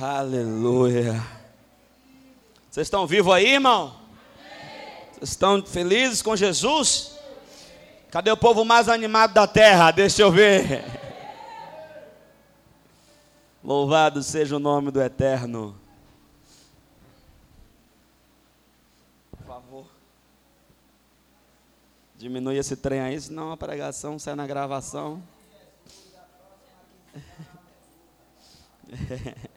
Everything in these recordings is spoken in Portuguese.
Aleluia. Vocês estão vivos aí, irmão? Vocês estão felizes com Jesus? Cadê o povo mais animado da terra? Deixa eu ver. Louvado seja o nome do Eterno. Por favor. Diminui esse trem aí, senão a pregação sai na gravação.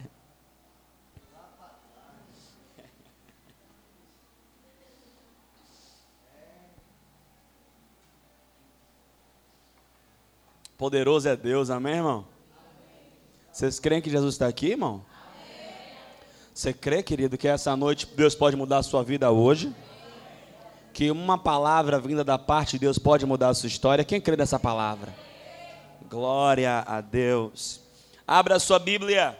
Poderoso é Deus, amém, irmão? Vocês creem que Jesus está aqui, irmão? Você crê, querido, que essa noite Deus pode mudar a sua vida hoje? Que uma palavra vinda da parte de Deus pode mudar a sua história? Quem crê nessa palavra? Glória a Deus. Abra sua Bíblia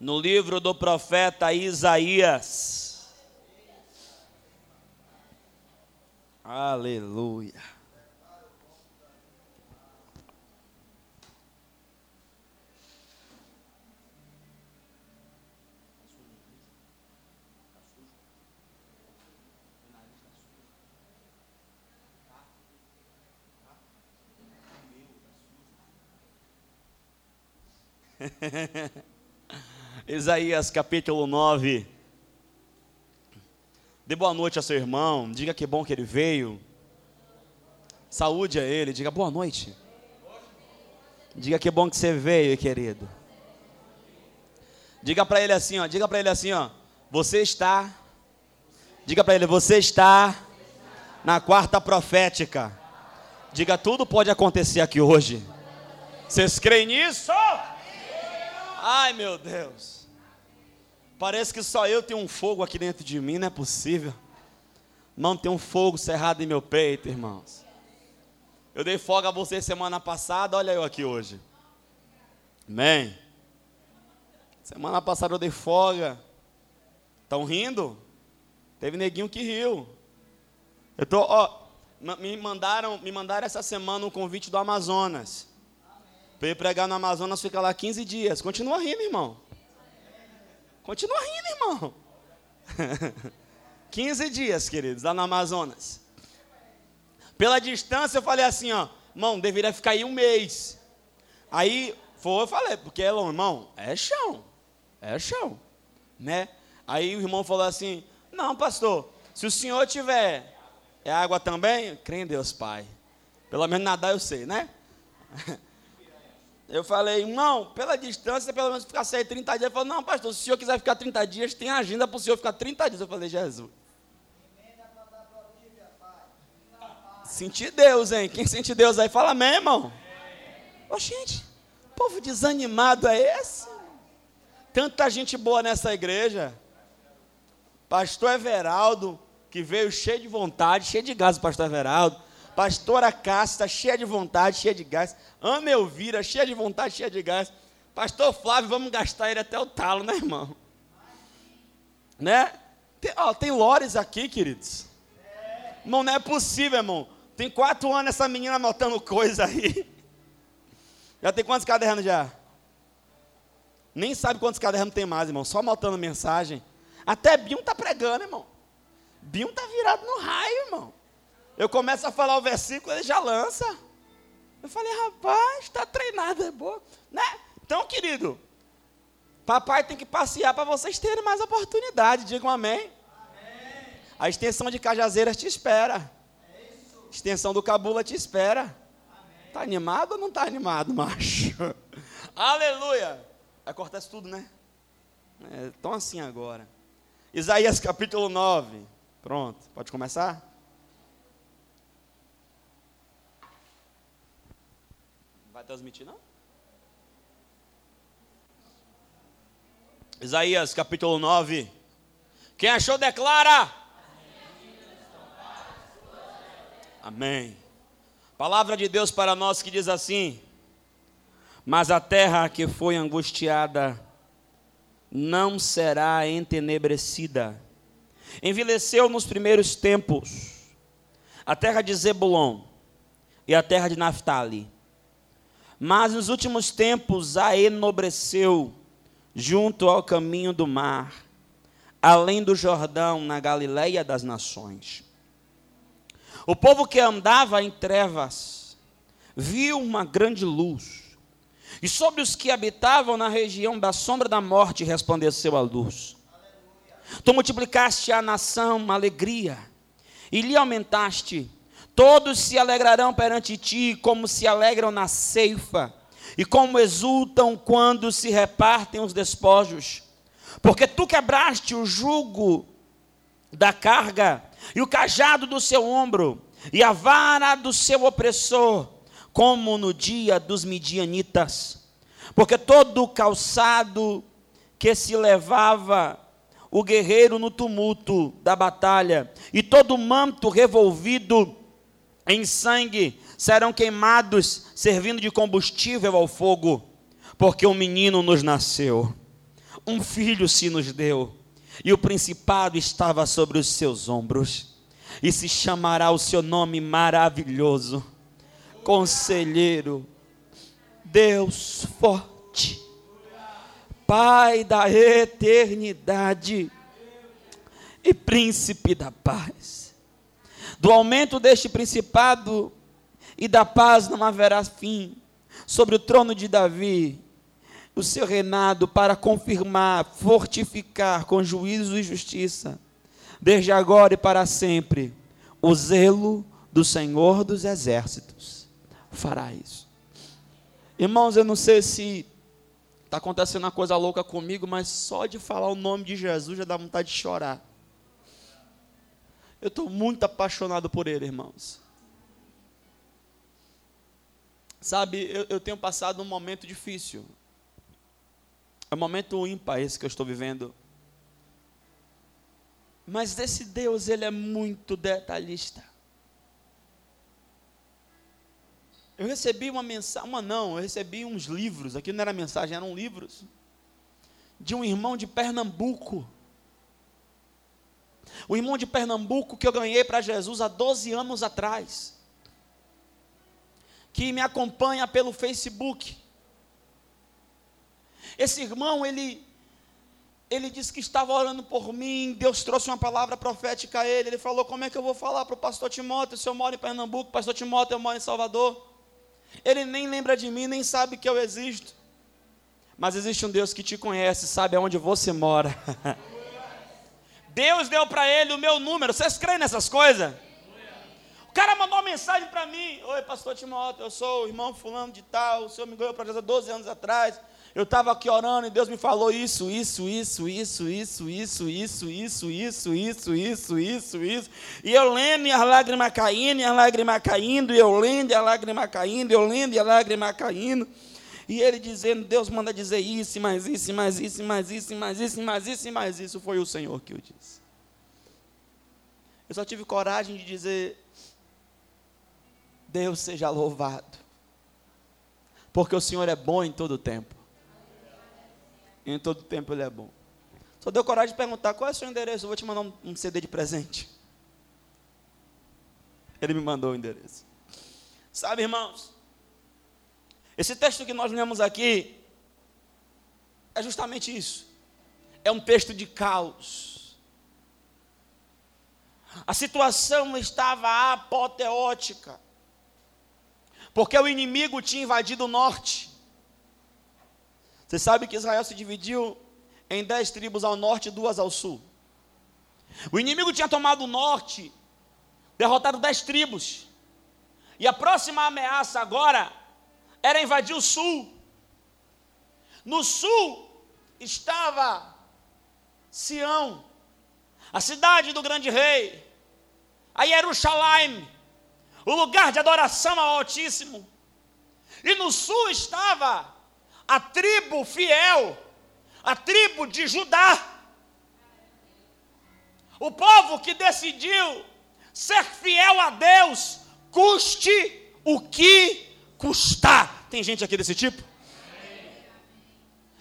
no livro do profeta Isaías. Aleluia. Isaías capítulo 9. Dê boa noite a seu irmão, diga que bom que ele veio. Saúde a ele, diga boa noite. Diga que bom que você veio, querido. Diga para ele assim, ó, diga para ele assim, ó, você está Diga para ele, você está na quarta profética. Diga, tudo pode acontecer aqui hoje. Vocês creem nisso? Ai, meu Deus. Parece que só eu tenho um fogo aqui dentro de mim, não é possível. Não tem um fogo cerrado em meu peito, irmãos. Eu dei folga a você semana passada, olha eu aqui hoje. Amém. Semana passada eu dei folga. Estão rindo? Teve neguinho que riu. Eu tô, ó, me mandaram, me mandaram essa semana um convite do Amazonas. Para ir pregar no Amazonas, fica lá 15 dias. Continua rindo, irmão. Continua rindo, irmão. 15 dias, queridos, lá no Amazonas. Pela distância, eu falei assim, ó, irmão, deveria ficar aí um mês. Aí, foi, eu falei, porque, irmão, é chão, é chão, né? Aí o irmão falou assim, não, pastor, se o senhor tiver é água também, crê em Deus, Pai. Pelo menos nadar eu sei, né? Eu falei, irmão, pela distância, pelo menos ficar 6, 30 dias. Ele falou, não, pastor, se o senhor quiser ficar 30 dias, tem agenda para o senhor ficar 30 dias. Eu falei, Jesus. Senti Deus, hein? Quem sente Deus aí, fala amém, irmão. Ô, gente, povo desanimado é esse? Tanta gente boa nessa igreja. Pastor Everaldo, que veio cheio de vontade, cheio de gás, pastor Everaldo. Pastora Cássia, cheia de vontade, cheia de gás. Ana Elvira, cheia de vontade, cheia de gás. Pastor Flávio, vamos gastar ele até o talo, né, irmão? Né? Tem, ó, tem Lores aqui, queridos. Irmão, não é possível, irmão. Tem quatro anos essa menina anotando coisa aí. Já tem quantos cadernos já? Nem sabe quantos cadernos tem mais, irmão. Só anotando mensagem. Até Bion tá pregando, irmão. Bion tá virado no raio, irmão. Eu começo a falar o versículo, ele já lança. Eu falei, rapaz, está treinado, é boa. Né? Então, querido, papai tem que passear para vocês terem mais oportunidade. Digam amém. amém. A extensão de Cajazeiras te espera. É extensão do Cabula te espera. Está animado ou não está animado, macho? Aleluia. Isso tudo, né? É, tão assim agora. Isaías capítulo 9. Pronto, pode começar? Transmitir, não? Isaías capítulo 9. Quem achou, declara. Amém. Palavra de Deus para nós que diz assim: Mas a terra que foi angustiada não será entenebrecida. Envelheceu nos primeiros tempos a terra de Zebulon e a terra de Naphtali mas nos últimos tempos a enobreceu junto ao caminho do mar, além do Jordão, na Galileia das nações. O povo que andava em trevas viu uma grande luz. E sobre os que habitavam na região da sombra da morte resplandeceu a luz. Tu multiplicaste a nação uma alegria e lhe aumentaste. Todos se alegrarão perante ti, como se alegram na ceifa, e como exultam quando se repartem os despojos. Porque tu quebraste o jugo da carga e o cajado do seu ombro, e a vara do seu opressor, como no dia dos midianitas. Porque todo o calçado que se levava o guerreiro no tumulto da batalha, e todo o manto revolvido em sangue serão queimados, servindo de combustível ao fogo, porque um menino nos nasceu, um filho se nos deu, e o principado estava sobre os seus ombros, e se chamará o seu nome maravilhoso, Conselheiro, Deus forte Pai da eternidade e príncipe da paz. Do aumento deste principado e da paz não haverá fim sobre o trono de Davi, o seu reinado para confirmar, fortificar com juízo e justiça, desde agora e para sempre, o zelo do Senhor dos exércitos fará isso. Irmãos, eu não sei se Está acontecendo uma coisa louca comigo, mas só de falar o nome de Jesus já dá vontade de chorar. Eu estou muito apaixonado por Ele, irmãos. Sabe, eu, eu, tenho passado um momento difícil. É um momento ímpar esse que eu estou vivendo. Mas esse Deus, Ele é muito detalhista. Eu recebi uma mensagem, uma não, eu recebi uns livros, aqui não era mensagem, eram livros, de um irmão de Pernambuco. O irmão de Pernambuco que eu ganhei para Jesus há 12 anos atrás, que me acompanha pelo Facebook. Esse irmão, ele ele disse que estava orando por mim, Deus trouxe uma palavra profética a ele. Ele falou: Como é que eu vou falar para o pastor Timóteo? Se eu moro em Pernambuco, pastor Timóteo, eu moro em Salvador. Ele nem lembra de mim, nem sabe que eu existo. Mas existe um Deus que te conhece, sabe aonde você mora. Deus deu para ele o meu número. Vocês creem nessas coisas? O cara mandou uma mensagem para mim: Oi, pastor Timóteo, eu sou o irmão Fulano de Tal. O senhor me ganhou para há 12 anos atrás. Eu estava aqui orando e Deus me falou isso, isso, isso, isso, isso, isso, isso, isso, isso, isso, isso, isso, isso. E eu lendo e as lágrimas caindo, e as lágrimas caindo, e eu lendo e as lágrimas caindo, e eu lendo e as lágrimas caindo. E ele dizendo, Deus manda dizer isso, mais isso, mais isso, mais isso, mais isso, mais isso, mais isso. Foi o Senhor que eu disse. Eu só tive coragem de dizer, Deus seja louvado. Porque o Senhor é bom em todo o tempo. Em todo tempo ele é bom. Só deu coragem de perguntar qual é o seu endereço, eu vou te mandar um, um CD de presente. Ele me mandou o endereço. Sabe, irmãos, esse texto que nós lemos aqui é justamente isso. É um texto de caos. A situação estava apoteótica. Porque o inimigo tinha invadido o norte. Você sabe que Israel se dividiu em dez tribos ao norte e duas ao sul. O inimigo tinha tomado o norte, derrotado dez tribos. E a próxima ameaça agora era invadir o sul. No sul estava Sião, a cidade do grande rei, a Jerusalém, o lugar de adoração ao Altíssimo. E no sul estava a tribo fiel, a tribo de Judá. O povo que decidiu ser fiel a Deus, custe o que custar. Tem gente aqui desse tipo?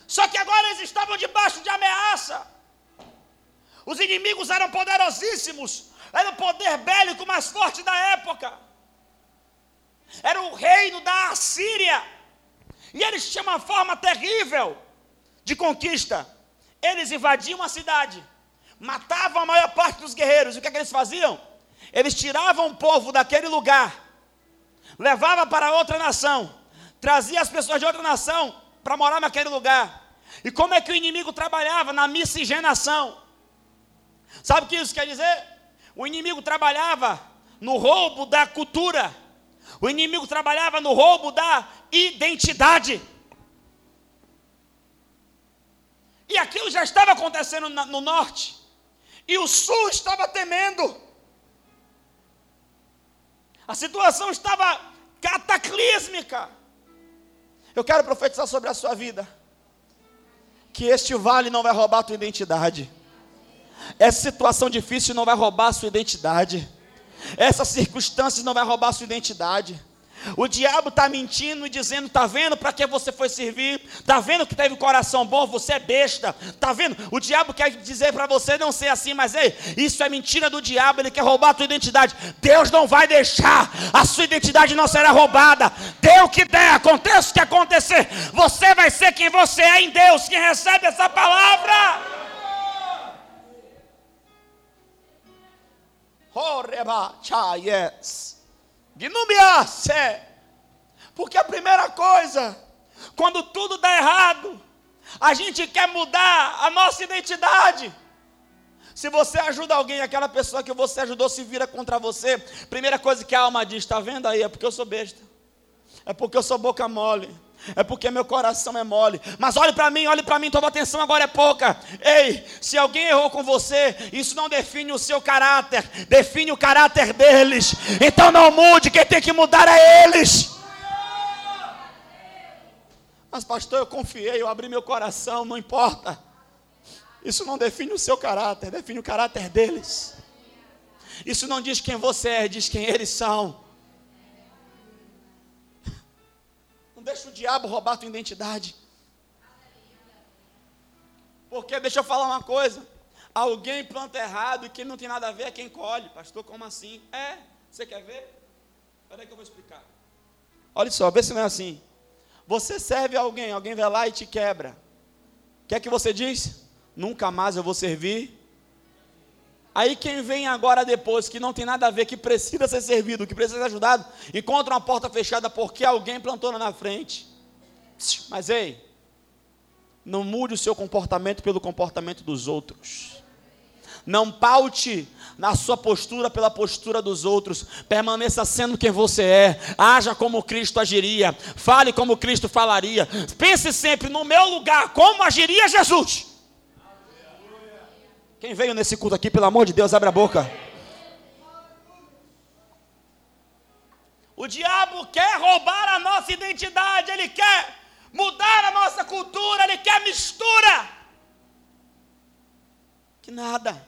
Só que agora eles estavam debaixo de ameaça. Os inimigos eram poderosíssimos, era o poder bélico mais forte da época. Era o reino da Assíria. E eles tinham uma forma terrível de conquista. Eles invadiam a cidade, matavam a maior parte dos guerreiros. E o que, é que eles faziam? Eles tiravam o povo daquele lugar, levavam para outra nação, traziam as pessoas de outra nação para morar naquele lugar. E como é que o inimigo trabalhava? Na miscigenação. Sabe o que isso quer dizer? O inimigo trabalhava no roubo da cultura. O inimigo trabalhava no roubo da identidade. E aquilo já estava acontecendo no norte. E o sul estava temendo. A situação estava cataclísmica. Eu quero profetizar sobre a sua vida. Que este vale não vai roubar a tua identidade. Essa situação difícil não vai roubar a sua identidade. Essas circunstâncias não vai roubar a sua identidade. O diabo está mentindo e dizendo: está vendo para que você foi servir? Está vendo que teve coração bom? Você é besta. Está vendo? O diabo quer dizer para você não ser assim, mas ei, isso é mentira do diabo. Ele quer roubar a tua identidade. Deus não vai deixar, a sua identidade não será roubada. Dê o que der, aconteça o que acontecer. Você vai ser quem você é em Deus. Quem recebe essa palavra. Oreba, chayes. Gnumiasse. Porque a primeira coisa, quando tudo dá errado, a gente quer mudar a nossa identidade. Se você ajuda alguém, aquela pessoa que você ajudou se vira contra você, primeira coisa que a alma diz: está vendo aí? É porque eu sou besta, é porque eu sou boca mole, é porque meu coração é mole. Mas olhe para mim, olhe para mim, tua atenção agora é pouca. Ei, se alguém errou com você, isso não define o seu caráter, define o caráter deles. Então não mude, quem tem que mudar é eles. Mas, pastor, eu confiei, eu abri meu coração, não importa. Isso não define o seu caráter, define o caráter deles. Isso não diz quem você é, diz quem eles são. Deixa o diabo roubar a tua identidade. Porque, deixa eu falar uma coisa: alguém planta errado e quem não tem nada a ver é quem colhe. Pastor, como assim? É, você quer ver? Espera aí que eu vou explicar. Olha só, vê se não é assim. Você serve alguém, alguém vai lá e te quebra. O que é que você diz? Nunca mais eu vou servir Aí quem vem agora depois, que não tem nada a ver, que precisa ser servido, que precisa ser ajudado, encontra uma porta fechada porque alguém plantou na frente. Mas ei, não mude o seu comportamento pelo comportamento dos outros. Não paute na sua postura pela postura dos outros. Permaneça sendo quem você é. Haja como Cristo agiria. Fale como Cristo falaria. Pense sempre no meu lugar, como agiria Jesus. Quem veio nesse culto aqui, pelo amor de Deus, abre a boca. O diabo quer roubar a nossa identidade, ele quer mudar a nossa cultura, ele quer mistura. Que nada.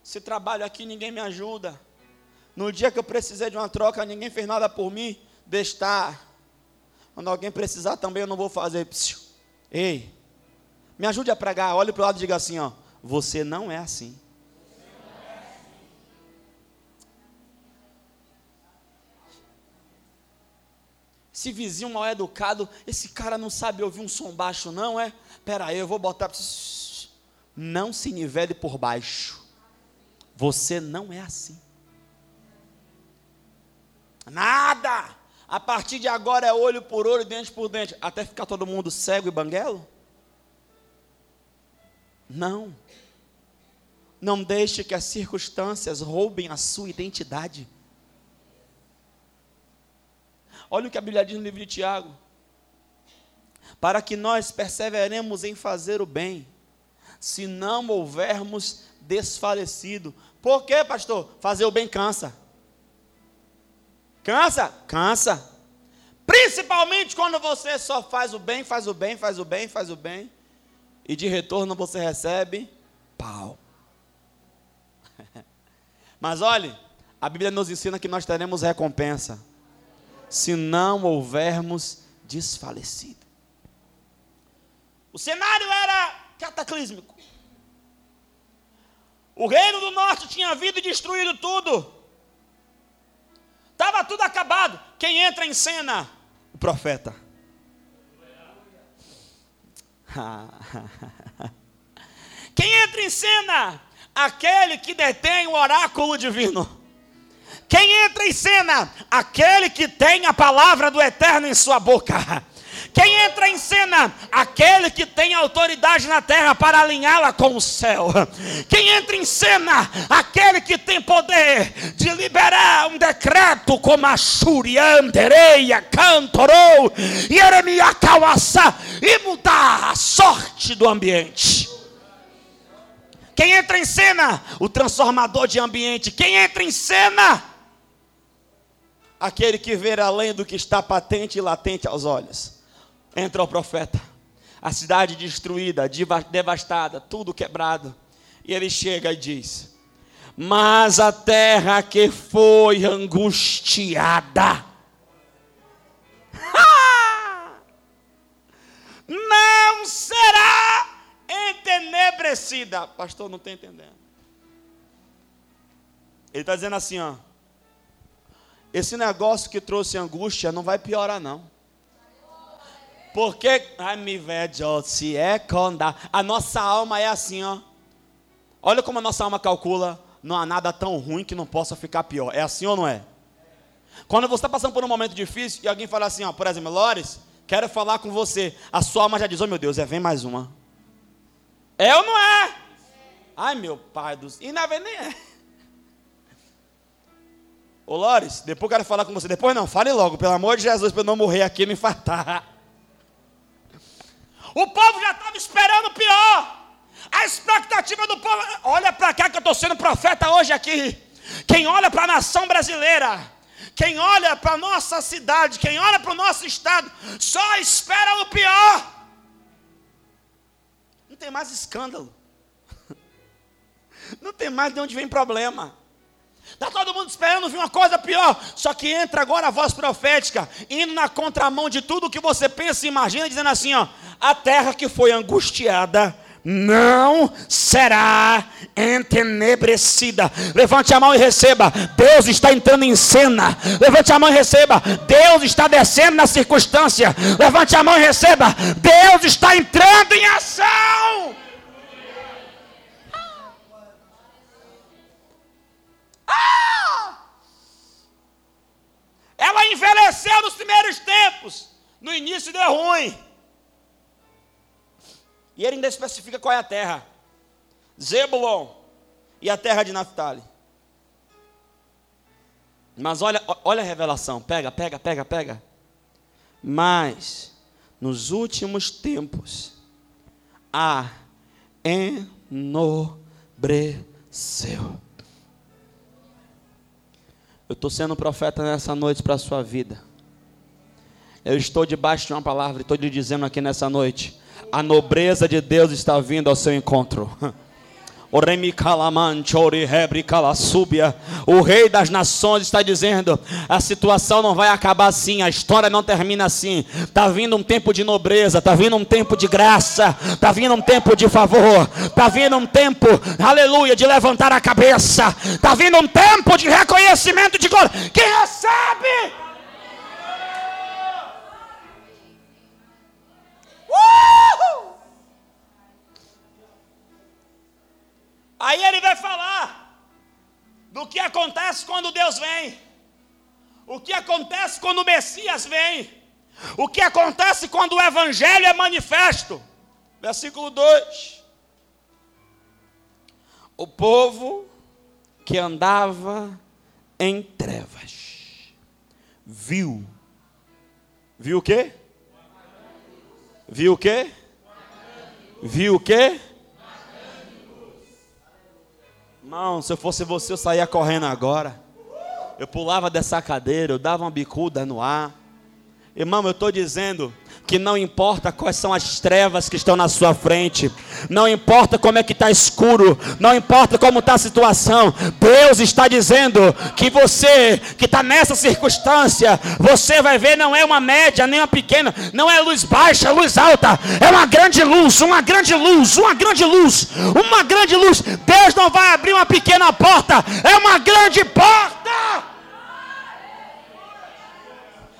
Se trabalho aqui, ninguém me ajuda. No dia que eu precisei de uma troca, ninguém fez nada por mim, deixa estar. Quando alguém precisar também, eu não vou fazer. Ei, me ajude a pregar. Olhe para o lado e diga assim: ó, você não é assim. Esse vizinho mal educado, esse cara não sabe ouvir um som baixo, não é? Pera aí, eu vou botar. Não se nivele por baixo. Você não é assim. Nada. A partir de agora é olho por olho, dente por dente, até ficar todo mundo cego e banguelo? Não. Não deixe que as circunstâncias roubem a sua identidade. Olha o que a Bíblia diz no livro de Tiago. Para que nós perseveremos em fazer o bem, se não houvermos desfalecido. Por quê, pastor? Fazer o bem cansa. Cansa? Cansa. Principalmente quando você só faz o bem, faz o bem, faz o bem, faz o bem, e de retorno você recebe pau. Mas olhe, a Bíblia nos ensina que nós teremos recompensa se não houvermos desfalecido. O cenário era cataclísmico. O reino do norte tinha vindo e destruído tudo. Estava tudo acabado. Quem entra em cena? O profeta. Quem entra em cena? Aquele que detém o oráculo divino. Quem entra em cena? Aquele que tem a palavra do eterno em sua boca. Quem entra em cena? Aquele que tem autoridade na terra para alinhá-la com o céu. Quem entra em cena? Aquele que tem poder de liberar um decreto como a Shuriandereia, Cantorou, Yeremia Kawasa e mudar a sorte do ambiente. Quem entra em cena? O transformador de ambiente. Quem entra em cena? Aquele que vê além do que está patente e latente aos olhos entra o profeta. A cidade destruída, devastada, tudo quebrado. E ele chega e diz: Mas a terra que foi angustiada, não será entenebrecida. Pastor, não está entendendo. Ele está dizendo assim: ó, esse negócio que trouxe angústia não vai piorar, não. Porque, ai, me se é a nossa alma é assim, ó. Olha como a nossa alma calcula, não há nada tão ruim que não possa ficar pior. É assim ou não é? Quando você está passando por um momento difícil e alguém fala assim, ó, por exemplo, Lores, quero falar com você. A sua alma já diz, oh meu Deus, é, vem mais uma. É ou não é? Ai, meu pai dos. E na verdade nem é. Ô Lores, depois quero falar com você. Depois não, fale logo, pelo amor de Jesus, para eu não morrer aqui e me infartar. O povo já estava esperando pior. A expectativa do povo. Olha para cá que eu estou sendo profeta hoje aqui. Quem olha para a nação brasileira, quem olha para a nossa cidade, quem olha para o nosso estado, só espera o pior. Não tem mais escândalo. Não tem mais de onde vem problema. Está todo mundo esperando vir uma coisa pior. Só que entra agora a voz profética, indo na contramão de tudo que você pensa e imagina, dizendo assim: ó, a terra que foi angustiada não será entenebrecida. Levante a mão e receba. Deus está entrando em cena. Levante a mão e receba. Deus está descendo na circunstância. Levante a mão e receba. Deus está entrando em ação. Ah! Ela envelheceu nos primeiros tempos. No início deu ruim. E ele ainda especifica qual é a terra: Zebulon e a terra de Naphtali. Mas olha, olha a revelação, pega, pega, pega, pega. Mas nos últimos tempos a enobreceu. Eu estou sendo profeta nessa noite para a sua vida. Eu estou debaixo de uma palavra e estou lhe dizendo aqui nessa noite: a nobreza de Deus está vindo ao seu encontro. O rei das nações está dizendo: a situação não vai acabar assim, a história não termina assim. Está vindo um tempo de nobreza, está vindo um tempo de graça, está vindo um tempo de favor, está vindo um tempo, aleluia, de levantar a cabeça, está vindo um tempo de reconhecimento de glória. Quem recebe? Uh! Aí ele vai falar do que acontece quando Deus vem, o que acontece quando o Messias vem, o que acontece quando o Evangelho é manifesto. Versículo 2: O povo que andava em trevas viu, viu o quê? Viu o quê? Viu o quê? Irmão, se eu fosse você, eu saía correndo agora. Eu pulava dessa cadeira, eu dava uma bicuda no ar. Irmão, eu estou dizendo que não importa quais são as trevas que estão na sua frente, não importa como é que está escuro, não importa como está a situação, Deus está dizendo que você que está nessa circunstância, você vai ver não é uma média nem uma pequena, não é luz baixa, luz alta, é uma grande luz, uma grande luz, uma grande luz, uma grande luz. Deus não vai abrir uma pequena porta, é uma grande porta.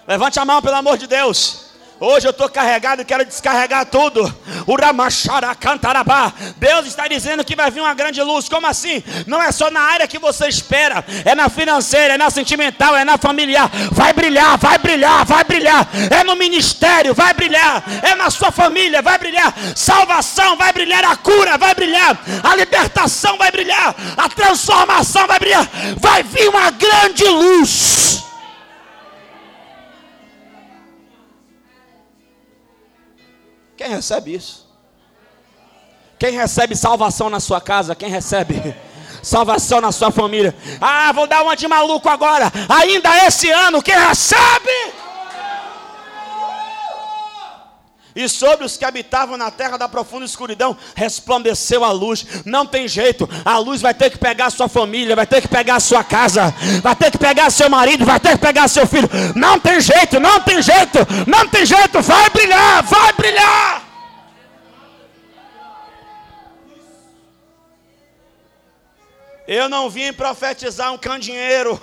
Levante a mão, pelo amor de Deus. Hoje eu estou carregado e quero descarregar tudo. Uramachara cantarabá. Deus está dizendo que vai vir uma grande luz. Como assim? Não é só na área que você espera, é na financeira, é na sentimental, é na familiar. Vai brilhar, vai brilhar, vai brilhar. É no ministério, vai brilhar. É na sua família, vai brilhar. Salvação vai brilhar, a cura vai brilhar, a libertação vai brilhar, a transformação vai brilhar. Vai vir uma grande luz. Quem recebe isso? Quem recebe salvação na sua casa? Quem recebe salvação na sua família? Ah, vou dar uma de maluco agora. Ainda esse ano, quem recebe? E sobre os que habitavam na terra da profunda escuridão, resplandeceu a luz. Não tem jeito, a luz vai ter que pegar a sua família, vai ter que pegar a sua casa, vai ter que pegar seu marido, vai ter que pegar seu filho. Não tem jeito, não tem jeito, não tem jeito, vai brilhar, vai brilhar. Eu não vim profetizar um candinheiro.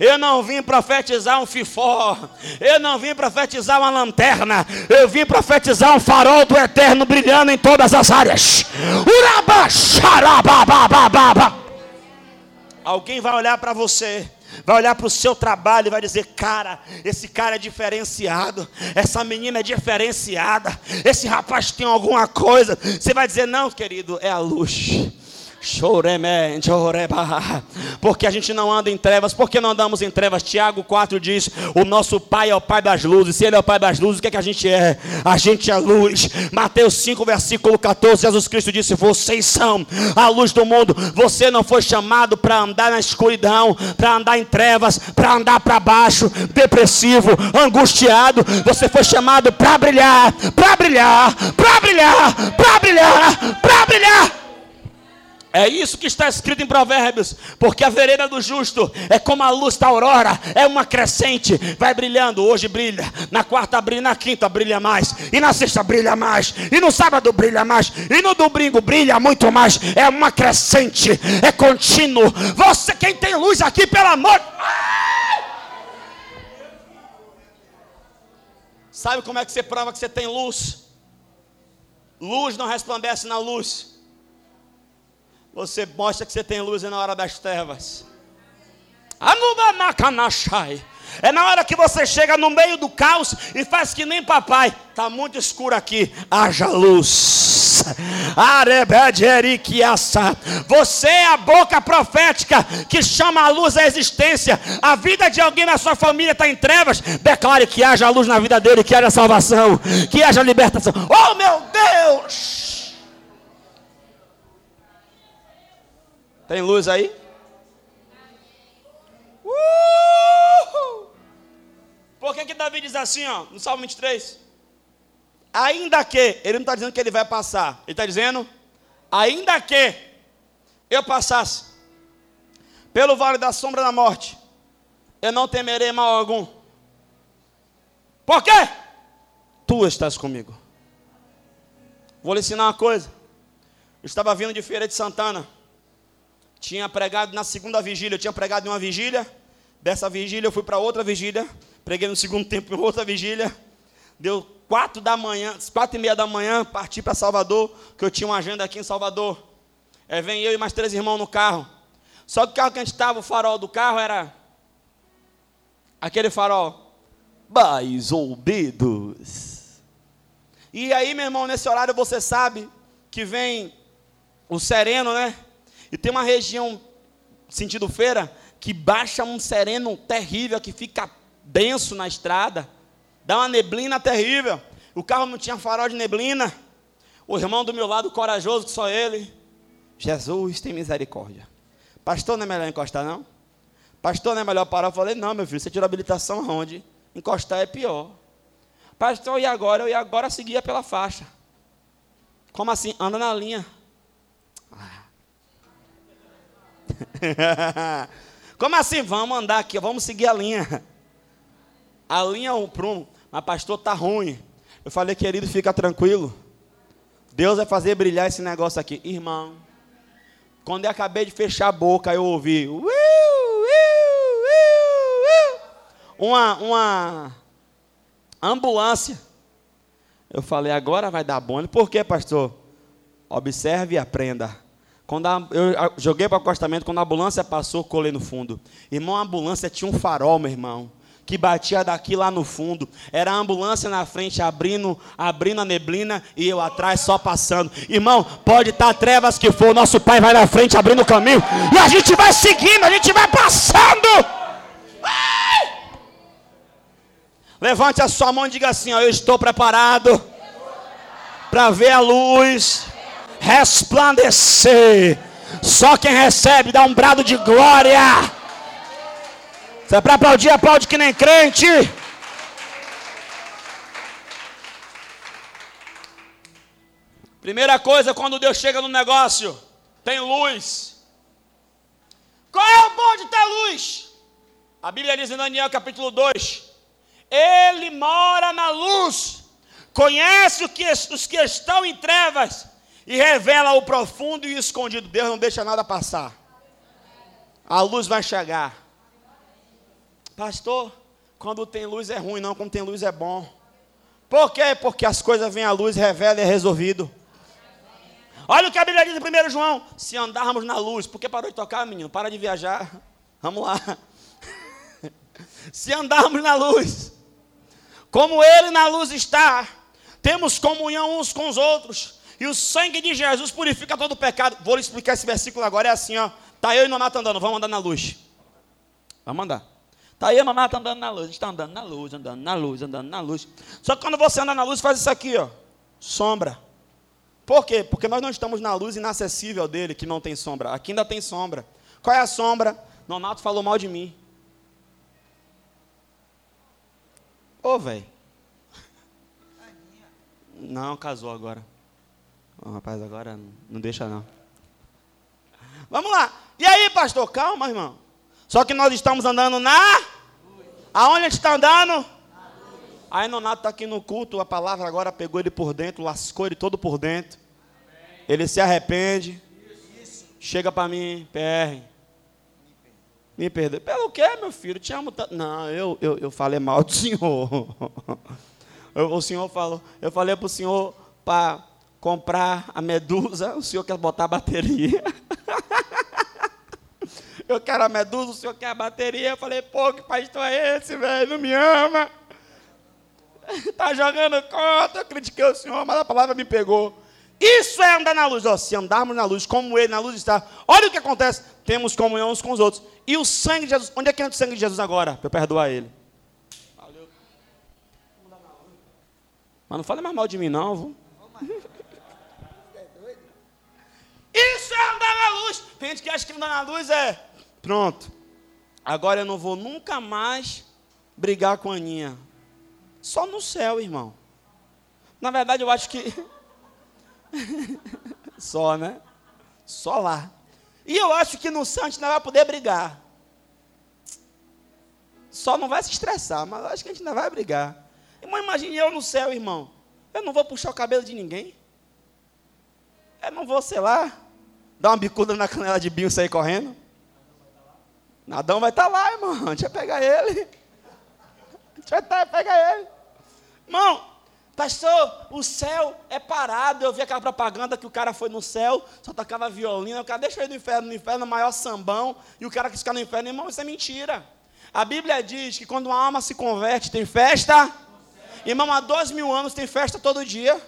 Eu não vim profetizar um fifó. Eu não vim profetizar uma lanterna. Eu vim profetizar um farol do eterno brilhando em todas as áreas. Alguém vai olhar para você vai olhar para o seu trabalho e vai dizer: Cara, esse cara é diferenciado, essa menina é diferenciada, esse rapaz tem alguma coisa. Você vai dizer: Não, querido, é a luz. Porque a gente não anda em trevas. Por que não andamos em trevas? Tiago 4 diz: O nosso Pai é o Pai das luzes. Se Ele é o Pai das luzes, o que, é que a gente é? A gente é luz. Mateus 5, versículo 14. Jesus Cristo disse: Vocês são a luz do mundo. Você não foi chamado para andar na escuridão, para andar em trevas, para andar para baixo, depressivo, angustiado. Você foi chamado para brilhar, para brilhar, para brilhar, para brilhar, para brilhar. É isso que está escrito em Provérbios, porque a vereda do justo é como a luz da aurora, é uma crescente, vai brilhando, hoje brilha, na quarta brilha, na quinta brilha mais, e na sexta brilha mais, e no sábado brilha mais, e no domingo brilha muito mais, é uma crescente, é contínuo. Você quem tem luz aqui, pelo amor. Sabe como é que você prova que você tem luz? Luz não resplandece na luz você mostra que você tem luz na hora das trevas. É na hora que você chega no meio do caos e faz que nem papai. Está muito escuro aqui. Haja luz. Você é a boca profética que chama a luz à existência. A vida de alguém na sua família está em trevas. Declare que haja luz na vida dele, que haja salvação, que haja libertação. Oh meu Deus! Tem luz aí? Uh! Por que, que Davi diz assim, ó, no Salmo 23? Ainda que, ele não está dizendo que ele vai passar, ele está dizendo, ainda que eu passasse pelo vale da sombra da morte, eu não temerei mal algum. Por quê? Tu estás comigo. Vou lhe ensinar uma coisa. Eu estava vindo de Feira de Santana tinha pregado na segunda vigília, eu tinha pregado em uma vigília, dessa vigília eu fui para outra vigília, preguei no segundo tempo em outra vigília, deu quatro da manhã, quatro e meia da manhã, parti para Salvador, que eu tinha uma agenda aqui em Salvador. É, vem eu e mais três irmãos no carro. Só que o carro que a gente estava, o farol do carro era aquele farol. Mais ou menos. E aí, meu irmão, nesse horário você sabe que vem o sereno, né? E tem uma região, sentido feira, que baixa um sereno terrível, que fica denso na estrada. Dá uma neblina terrível. O carro não tinha farol de neblina. O irmão do meu lado, corajoso, que só ele. Jesus tem misericórdia. Pastor, não é melhor encostar, não? Pastor, não é melhor parar? Eu falei, não, meu filho, você tirou habilitação aonde? Encostar é pior. Pastor, e agora? Eu ia agora seguia pela faixa. Como assim? Anda na linha. Como assim? Vamos andar aqui, vamos seguir a linha. A linha é um prumo, mas pastor tá ruim. Eu falei, querido, fica tranquilo. Deus vai fazer brilhar esse negócio aqui. Irmão, quando eu acabei de fechar a boca, eu ouvi. Uma, uma ambulância Eu falei, agora vai dar bom. Por quê, pastor? Observe e aprenda. Quando a, eu joguei para o acostamento, quando a ambulância passou, colei no fundo. Irmão, a ambulância tinha um farol, meu irmão que batia daqui lá no fundo. Era a ambulância na frente abrindo, abrindo a neblina e eu atrás só passando. Irmão, pode estar trevas que for, nosso Pai vai na frente abrindo o caminho e a gente vai seguindo, a gente vai passando. Ai! Levante a sua mão e diga assim: ó, eu estou preparado para ver a luz resplandecer. Só quem recebe dá um brado de glória. Se é para aplaudir, aplaude que nem crente. Primeira coisa, quando Deus chega no negócio, tem luz. Qual é o bom de ter luz? A Bíblia diz em Daniel capítulo 2: Ele mora na luz, conhece os que estão em trevas e revela o profundo e o escondido. Deus não deixa nada passar. A luz vai chegar. Pastor, quando tem luz é ruim, não, quando tem luz é bom. Por quê? Porque as coisas vêm à luz, revela e é resolvido. Olha o que a Bíblia diz em 1 João: se andarmos na luz, por que parou de tocar, menino? Para de viajar. Vamos lá. se andarmos na luz, como Ele na luz está, temos comunhão uns com os outros, e o sangue de Jesus purifica todo o pecado. Vou lhe explicar esse versículo agora, é assim, ó. Tá eu e Nonato andando, vamos andar na luz. Vamos andar. Está aí a mamãe está andando na luz, está andando na luz, andando na luz, andando na luz. Só que quando você anda na luz, faz isso aqui, ó. Sombra. Por quê? Porque nós não estamos na luz inacessível dele, que não tem sombra. Aqui ainda tem sombra. Qual é a sombra? Nonato falou mal de mim. Ô, velho. Não, casou agora. Oh, rapaz, agora não deixa não. Vamos lá. E aí, pastor? Calma, irmão. Só que nós estamos andando na. Aonde a gente está andando? Aí Nonato está aqui no culto, a palavra agora pegou ele por dentro, lascou ele todo por dentro. Ele se arrepende. Chega para mim, PR. Me perdoe. Pelo que, meu filho? Te amo tanto. Não, eu, eu, eu falei mal do senhor. Eu, o senhor falou, eu falei para o senhor para comprar a medusa, o senhor quer botar a bateria. eu quero a medusa, o senhor quer a bateria. Eu falei, pô, que pastor é esse, velho? Não me ama. Está jogando conta. Eu critiquei o senhor, mas a palavra me pegou. Isso é andar na luz. Ó, se andarmos na luz, como ele na luz está, olha o que acontece. Temos comunhão uns com os outros. E o sangue de Jesus, onde é que entra o sangue de Jesus agora? Para eu perdoar ele. Valeu. Mas não fale mais mal de mim, não. Viu? Isso é andar na luz. Tem gente que acha que andar na luz é Pronto. Agora eu não vou nunca mais brigar com a Aninha. Só no céu, irmão. Na verdade, eu acho que. Só, né? Só lá. E eu acho que no céu a gente não vai poder brigar. Só não vai se estressar, mas eu acho que a gente não vai brigar. Irmão, imagine eu no céu, irmão. Eu não vou puxar o cabelo de ninguém. Eu não vou, sei lá, dar uma bicuda na canela de Binho e sair correndo. Nadão vai estar tá lá, irmão. A gente vai pegar ele. A gente vai tá, pegar ele. Irmão, pastor, o céu é parado. Eu vi aquela propaganda que o cara foi no céu, só tocava violino. O cara deixa ele no inferno, no inferno, maior sambão. E o cara que fica no inferno, irmão, isso é mentira. A Bíblia diz que quando uma alma se converte, tem festa. Irmão, há dois mil anos tem festa todo dia.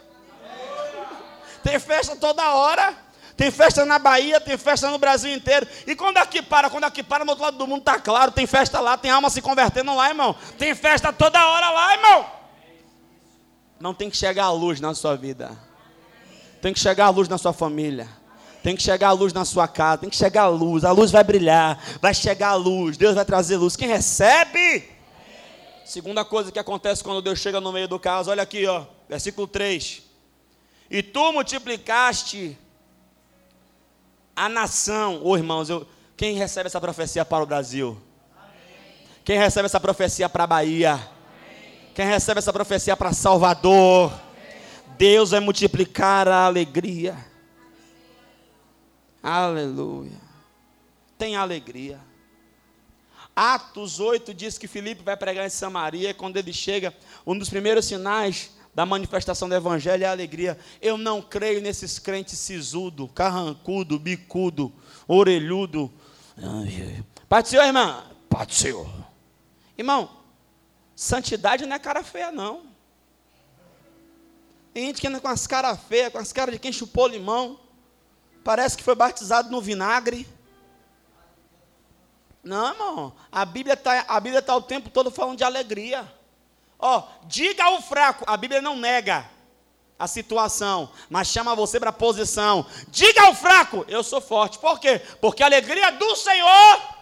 Tem festa toda hora. Tem festa na Bahia, tem festa no Brasil inteiro. E quando aqui para, quando aqui para, no outro lado do mundo está claro, tem festa lá, tem alma se convertendo lá, irmão. Tem festa toda hora lá, irmão. Não tem que chegar a luz na sua vida. Tem que chegar a luz na sua família. Tem que chegar a luz na sua casa. Tem que chegar a luz. A luz vai brilhar. Vai chegar a luz. Deus vai trazer luz. Quem recebe? Segunda coisa que acontece quando Deus chega no meio do caos. Olha aqui, ó. Versículo 3. E tu multiplicaste a nação, ô oh, irmãos, eu, quem recebe essa profecia para o Brasil? Amém. Quem recebe essa profecia para a Bahia? Amém. Quem recebe essa profecia para Salvador? Amém. Deus vai multiplicar a alegria. Aleluia. Tem alegria. Atos 8 diz que Filipe vai pregar em Samaria. E quando ele chega, um dos primeiros sinais da manifestação do evangelho é a alegria. Eu não creio nesses crentes sisudo, carrancudo, bicudo, orelhudo. Pode ser, irmã? Pode ser. Irmão, santidade não é cara feia, não. Tem gente que anda com as caras feias, com as caras de quem chupou limão. Parece que foi batizado no vinagre. Não, irmão. A Bíblia está tá o tempo todo falando de alegria. Ó, diga ao fraco, a Bíblia não nega a situação, mas chama você para a posição. Diga ao fraco, eu sou forte. Por quê? Porque a alegria do Senhor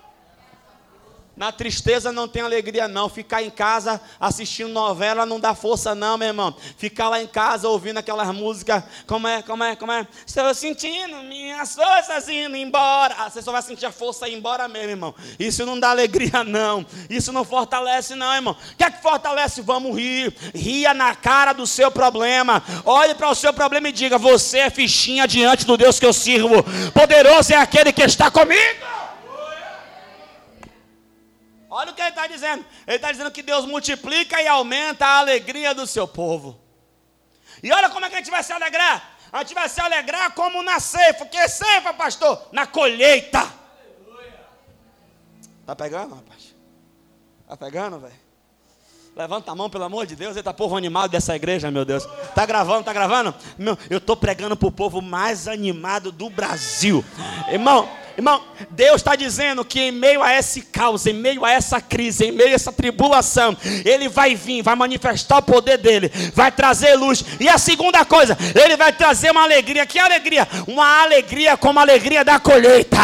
na tristeza não tem alegria, não. Ficar em casa assistindo novela não dá força, não, meu irmão. Ficar lá em casa ouvindo aquelas músicas, como é, como é, como é? Estou sentindo minhas forças indo embora. Ah, você só vai sentir a força ir embora mesmo, irmão. Isso não dá alegria, não. Isso não fortalece, não, irmão. O que é que fortalece? Vamos rir. Ria na cara do seu problema. Olhe para o seu problema e diga: Você é fichinha diante do Deus que eu sirvo. Poderoso é aquele que está comigo. Olha o que ele está dizendo. Ele está dizendo que Deus multiplica e aumenta a alegria do seu povo. E olha como é que a gente vai se alegrar. A gente vai se alegrar como na ceifa. Que ceifa, pastor? Na colheita. Está pegando, rapaz? Está pegando, velho? Levanta a mão, pelo amor de Deus. Eita, povo animado dessa igreja, meu Deus. Tá gravando, tá gravando? Meu, eu estou pregando para o povo mais animado do Brasil. Irmão, Irmão, Deus está dizendo que em meio a esse caos, em meio a essa crise, em meio a essa tribulação, Ele vai vir, vai manifestar o poder dele, vai trazer luz. E a segunda coisa, Ele vai trazer uma alegria. Que alegria? Uma alegria como a alegria da colheita.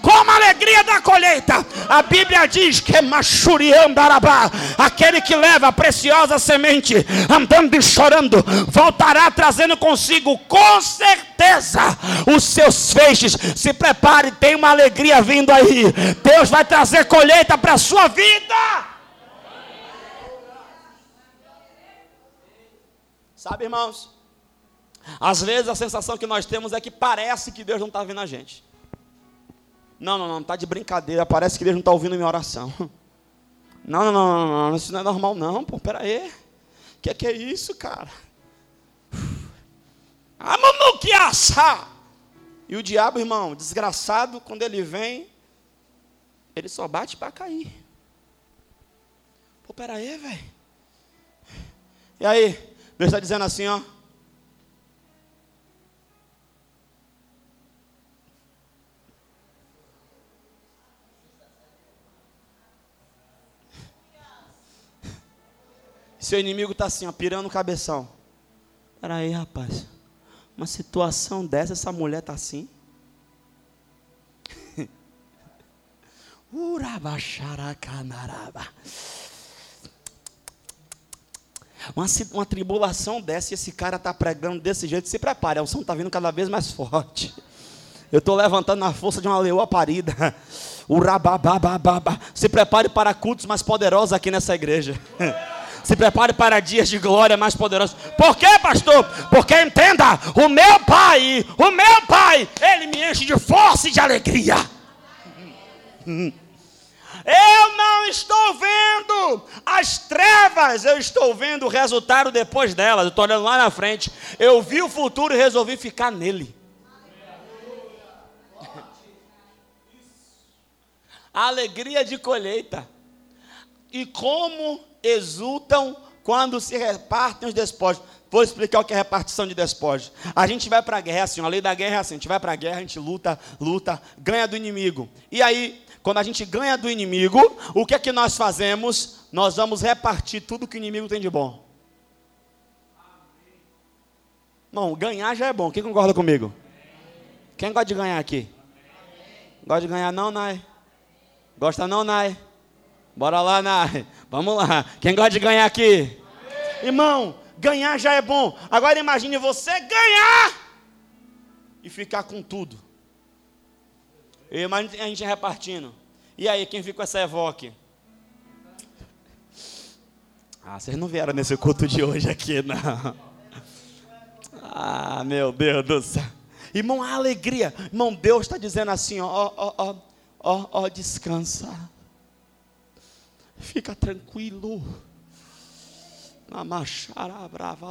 Como a alegria da colheita. A Bíblia diz que é machuriandarabá, aquele que leva a preciosa semente, andando e chorando, voltará trazendo consigo com certeza os seus feixes. Se prepare tem uma alegria vindo aí. Deus vai trazer colheita para a sua vida. Sabe, irmãos? Às vezes a sensação que nós temos é que parece que Deus não está vendo a gente. Não, não, não, está de brincadeira. Parece que Deus não está ouvindo minha oração. Não, não, não, não, não, isso não é normal, não. Pô, pera aí. O que, que é isso, cara? Assar! E o diabo, irmão, desgraçado, quando ele vem, ele só bate para cair. Pô, pera aí, velho. E aí, Deus está dizendo assim, ó. Seu inimigo está assim, ó, pirando o cabeção. Pera aí, rapaz. Uma situação dessa, essa mulher está assim. Uma, uma tribulação dessa e esse cara está pregando desse jeito, se prepare, a unção está vindo cada vez mais forte. Eu estou levantando na força de uma leoa parida. Se prepare para cultos mais poderosos aqui nessa igreja. Se prepare para dias de glória mais poderosos. Por quê, pastor? Porque entenda, o meu pai, o meu pai, ele me enche de força e de alegria. Eu não estou vendo as trevas, eu estou vendo o resultado depois delas. Eu estou olhando lá na frente. Eu vi o futuro e resolvi ficar nele. A alegria de colheita. E como exultam quando se repartem os despojos. Vou explicar o que é repartição de despojos. A gente vai para a guerra, assim, a lei da guerra é assim: a gente vai para a guerra, a gente luta, luta, ganha do inimigo. E aí, quando a gente ganha do inimigo, o que é que nós fazemos? Nós vamos repartir tudo que o inimigo tem de bom. Não, ganhar já é bom. Quem concorda comigo? Quem gosta de ganhar aqui? Gosta de ganhar não, Nai? Gosta não, Nai? Bora lá, Nai. Vamos lá. Quem gosta de ganhar aqui? Irmão, ganhar já é bom. Agora imagine você ganhar e ficar com tudo. Imagina a gente repartindo. E aí, quem fica com essa evoque? Ah, vocês não vieram nesse culto de hoje aqui, não. Ah, meu Deus do céu. Irmão, a alegria. Irmão, Deus está dizendo assim, ó, ó, ó, ó, ó, descansa. Fica tranquilo.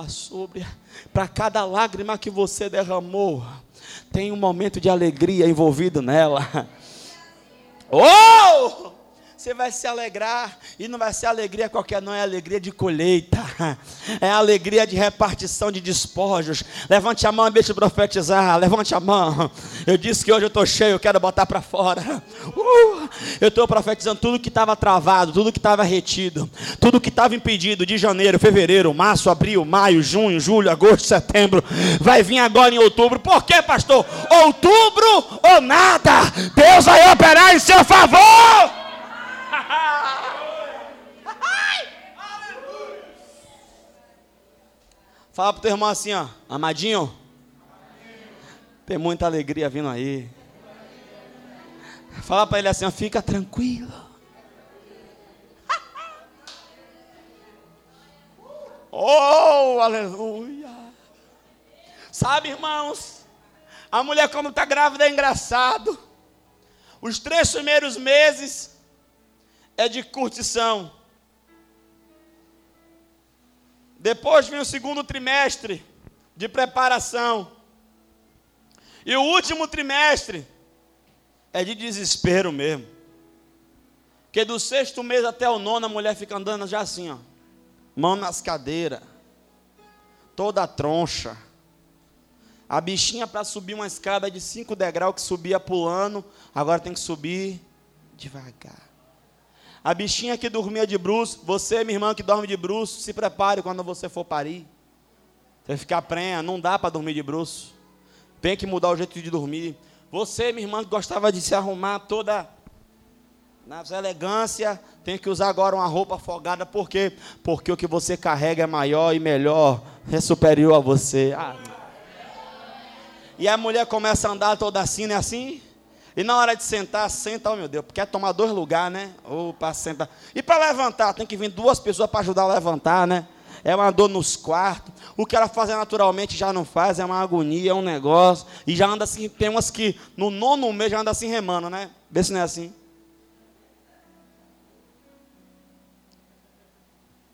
sobre. Para cada lágrima que você derramou, tem um momento de alegria envolvido nela. Oh! Você vai se alegrar, e não vai ser alegria qualquer, não, é alegria de colheita, é alegria de repartição de despojos. Levante a mão e deixe profetizar, levante a mão. Eu disse que hoje eu estou cheio, eu quero botar para fora. Uh, eu estou profetizando tudo que estava travado, tudo que estava retido, tudo que estava impedido de janeiro, fevereiro, março, abril, maio, junho, julho, agosto, setembro, vai vir agora em outubro. Por quê, pastor? Outubro ou nada, Deus vai operar em seu favor. Fala pro teu irmão assim, ó, amadinho. Tem muita alegria vindo aí. Fala para ele assim, ó, fica tranquilo. Oh, aleluia. Sabe, irmãos, a mulher quando está grávida é engraçado. Os três primeiros meses é de curtição. Depois vem o segundo trimestre de preparação. E o último trimestre é de desespero mesmo. Porque do sexto mês até o nono a mulher fica andando já assim, ó. Mão nas cadeiras. Toda troncha. A bichinha para subir uma escada de cinco degraus que subia pulando, agora tem que subir devagar. A bichinha que dormia de bruxo, você, minha irmã que dorme de bruxo, se prepare quando você for parir. Você ficar prenha, não dá para dormir de bruxo. Tem que mudar o jeito de dormir. Você, minha irmã que gostava de se arrumar toda nas elegância, tem que usar agora uma roupa afogada, por quê? Porque o que você carrega é maior e melhor, é superior a você. Ah. E a mulher começa a andar toda assim, não é assim? E na hora de sentar, senta, oh meu Deus, quer tomar dois lugares, né? Ou para sentar. E para levantar, tem que vir duas pessoas para ajudar a levantar, né? É uma dor nos quartos. O que ela faz naturalmente já não faz, é uma agonia, é um negócio. E já anda assim, tem umas que no nono mês já anda assim remando, né? Vê se não é assim.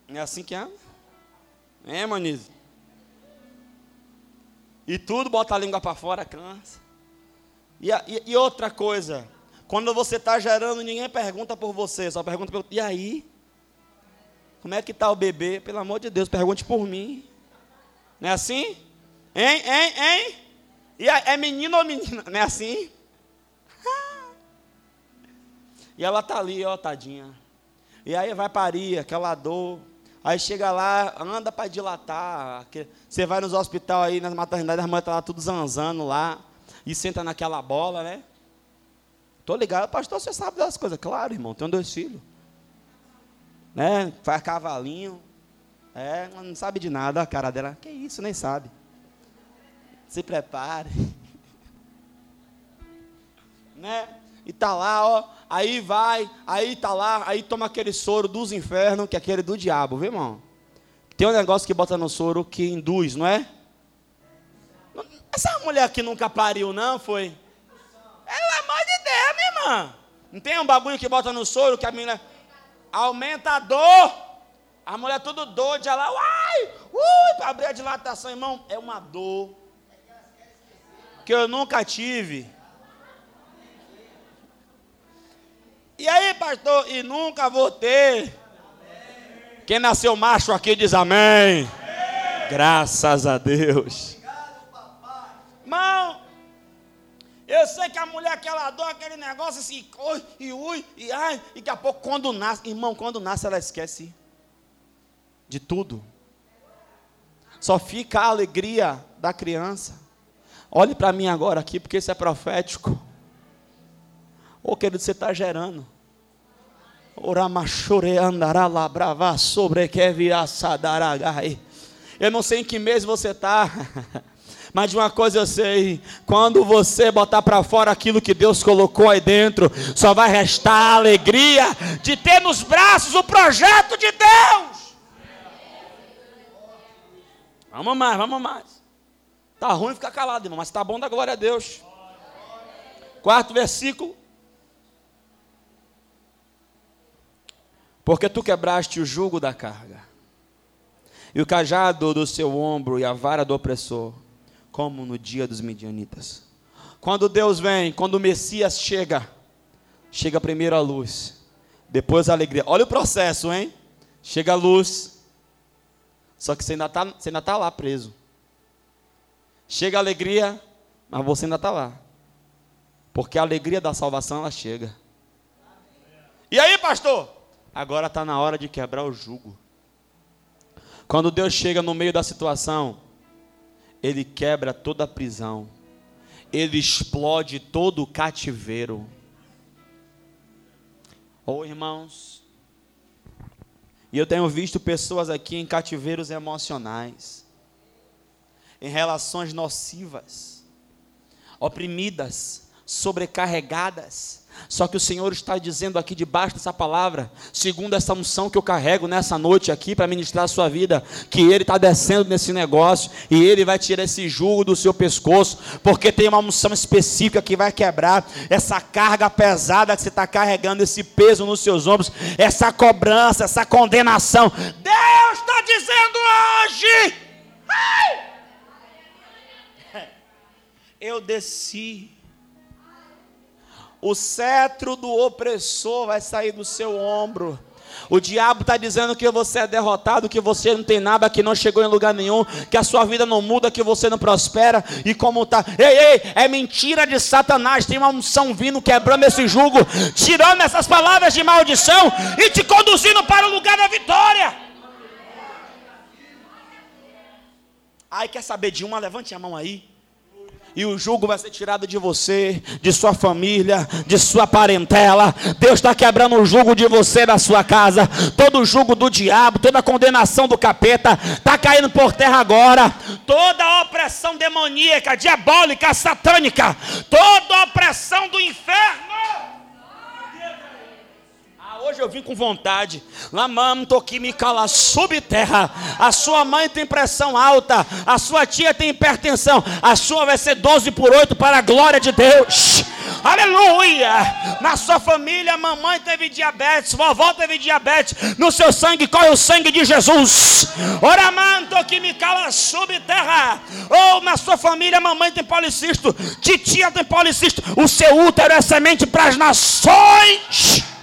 Não é assim que anda? É, Manize? E tudo bota a língua para fora, cansa. E, e, e outra coisa, quando você está gerando, ninguém pergunta por você, só pergunta pelo. E aí? Como é que está o bebê? Pelo amor de Deus, pergunte por mim. Não é assim? Hein, hein, hein? E é menino ou menina? Não é assim? E ela tá ali, ó, tadinha. E aí vai parir, aquela dor. Aí chega lá, anda para dilatar. Você vai nos hospitais aí, nas maternidades, as mães estão tá lá tudo zanzando lá e senta naquela bola, né? Tô ligado, pastor, você sabe das coisas. Claro, irmão, tenho dois filhos. Né? Faz cavalinho. É, não sabe de nada, a cara dela. Que isso, nem sabe. Se prepare. né? E tá lá, ó. Aí vai, aí tá lá, aí toma aquele soro dos infernos, que é aquele do diabo, viu, irmão? Tem um negócio que bota no soro que induz, não é? Essa mulher que nunca pariu, não, foi? Pelo amor de Deus, minha irmã. Não tem um bagulho que bota no soro que a menina aumenta a dor. A mulher tudo doida lá, uai, ui, para abrir a dilatação, irmão. É uma dor que eu nunca tive. E aí, pastor, e nunca vou ter. Quem nasceu macho aqui diz amém. amém. Graças a Deus. Eu sei que a mulher que ela adora aquele negócio assim, oi, e ui, e ai, e daqui a pouco quando nasce, irmão, quando nasce ela esquece de tudo. Só fica a alegria da criança. Olhe para mim agora aqui, porque isso é profético. Ô oh, querido, você está gerando. Eu não sei em que mês você está. Mas de uma coisa eu sei: quando você botar para fora aquilo que Deus colocou aí dentro, só vai restar a alegria de ter nos braços o projeto de Deus. Vamos mais, vamos mais. Tá ruim ficar calado, irmão, mas tá bom da glória a Deus. Quarto versículo. Porque tu quebraste o jugo da carga e o cajado do seu ombro e a vara do opressor, como no dia dos midianitas. Quando Deus vem, quando o Messias chega, chega primeiro a luz, depois a alegria. Olha o processo, hein? Chega a luz, só que você ainda está tá lá preso. Chega a alegria, mas você ainda está lá. Porque a alegria da salvação ela chega. E aí, pastor? Agora está na hora de quebrar o jugo. Quando Deus chega no meio da situação, Ele quebra toda a prisão, Ele explode todo o cativeiro. Oh, irmãos, e eu tenho visto pessoas aqui em cativeiros emocionais, em relações nocivas, oprimidas, sobrecarregadas, só que o Senhor está dizendo aqui debaixo dessa palavra, segundo essa unção que eu carrego nessa noite aqui para ministrar a sua vida, que Ele está descendo nesse negócio e Ele vai tirar esse jugo do seu pescoço, porque tem uma unção específica que vai quebrar essa carga pesada que você está carregando, esse peso nos seus ombros, essa cobrança, essa condenação. Deus está dizendo hoje. Ai! Eu desci o cetro do opressor vai sair do seu ombro. O diabo está dizendo que você é derrotado, que você não tem nada, que não chegou em lugar nenhum, que a sua vida não muda, que você não prospera. E como está? Ei, ei, é mentira de Satanás. Tem uma unção vindo, quebrando esse jugo, tirando essas palavras de maldição e te conduzindo para o lugar da vitória. Ai, quer saber de uma? Levante a mão aí e o jugo vai ser tirado de você, de sua família, de sua parentela. Deus está quebrando o jugo de você da sua casa, todo o jugo do diabo, toda a condenação do capeta está caindo por terra agora. Toda a opressão demoníaca, diabólica, satânica, toda a opressão do inferno hoje eu vim com vontade. Lamanto que me cala subterra. A sua mãe tem pressão alta. A sua tia tem hipertensão. A sua vai ser 12 por 8 para a glória de Deus. Aleluia! Na sua família, mamãe teve diabetes, vovó teve diabetes. No seu sangue corre o sangue de Jesus. Oramanto que me cala subterra. Ou na sua família, mamãe tem policisto, titia tem policisto. O seu útero é semente para as nações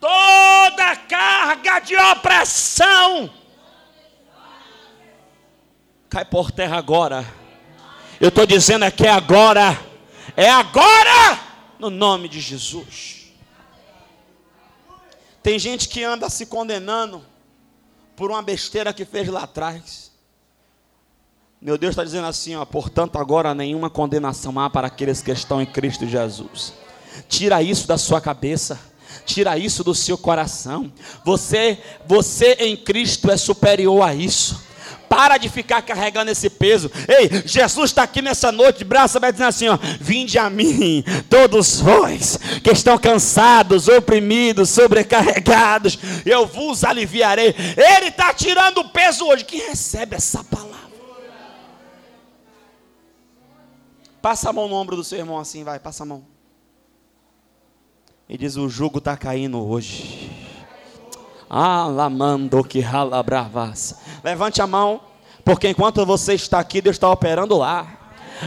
toda carga de opressão cai por terra agora. Eu estou dizendo é que é agora, é agora, no nome de Jesus. Tem gente que anda se condenando por uma besteira que fez lá atrás. Meu Deus está dizendo assim, ó, portanto agora nenhuma condenação há para aqueles que estão em Cristo Jesus. Tira isso da sua cabeça. Tira isso do seu coração. Você, você em Cristo é superior a isso. Para de ficar carregando esse peso. Ei, Jesus está aqui nessa noite, braço aberto, dizendo assim: ó, Vinde a mim, todos vós que estão cansados, oprimidos, sobrecarregados, eu vos aliviarei. Ele está tirando o peso hoje. Quem recebe essa palavra? Passa a mão no ombro do seu irmão assim, vai, passa a mão. E diz: O jugo está caindo hoje. Alamando que rala bravas. Levante a mão, porque enquanto você está aqui, Deus está operando lá.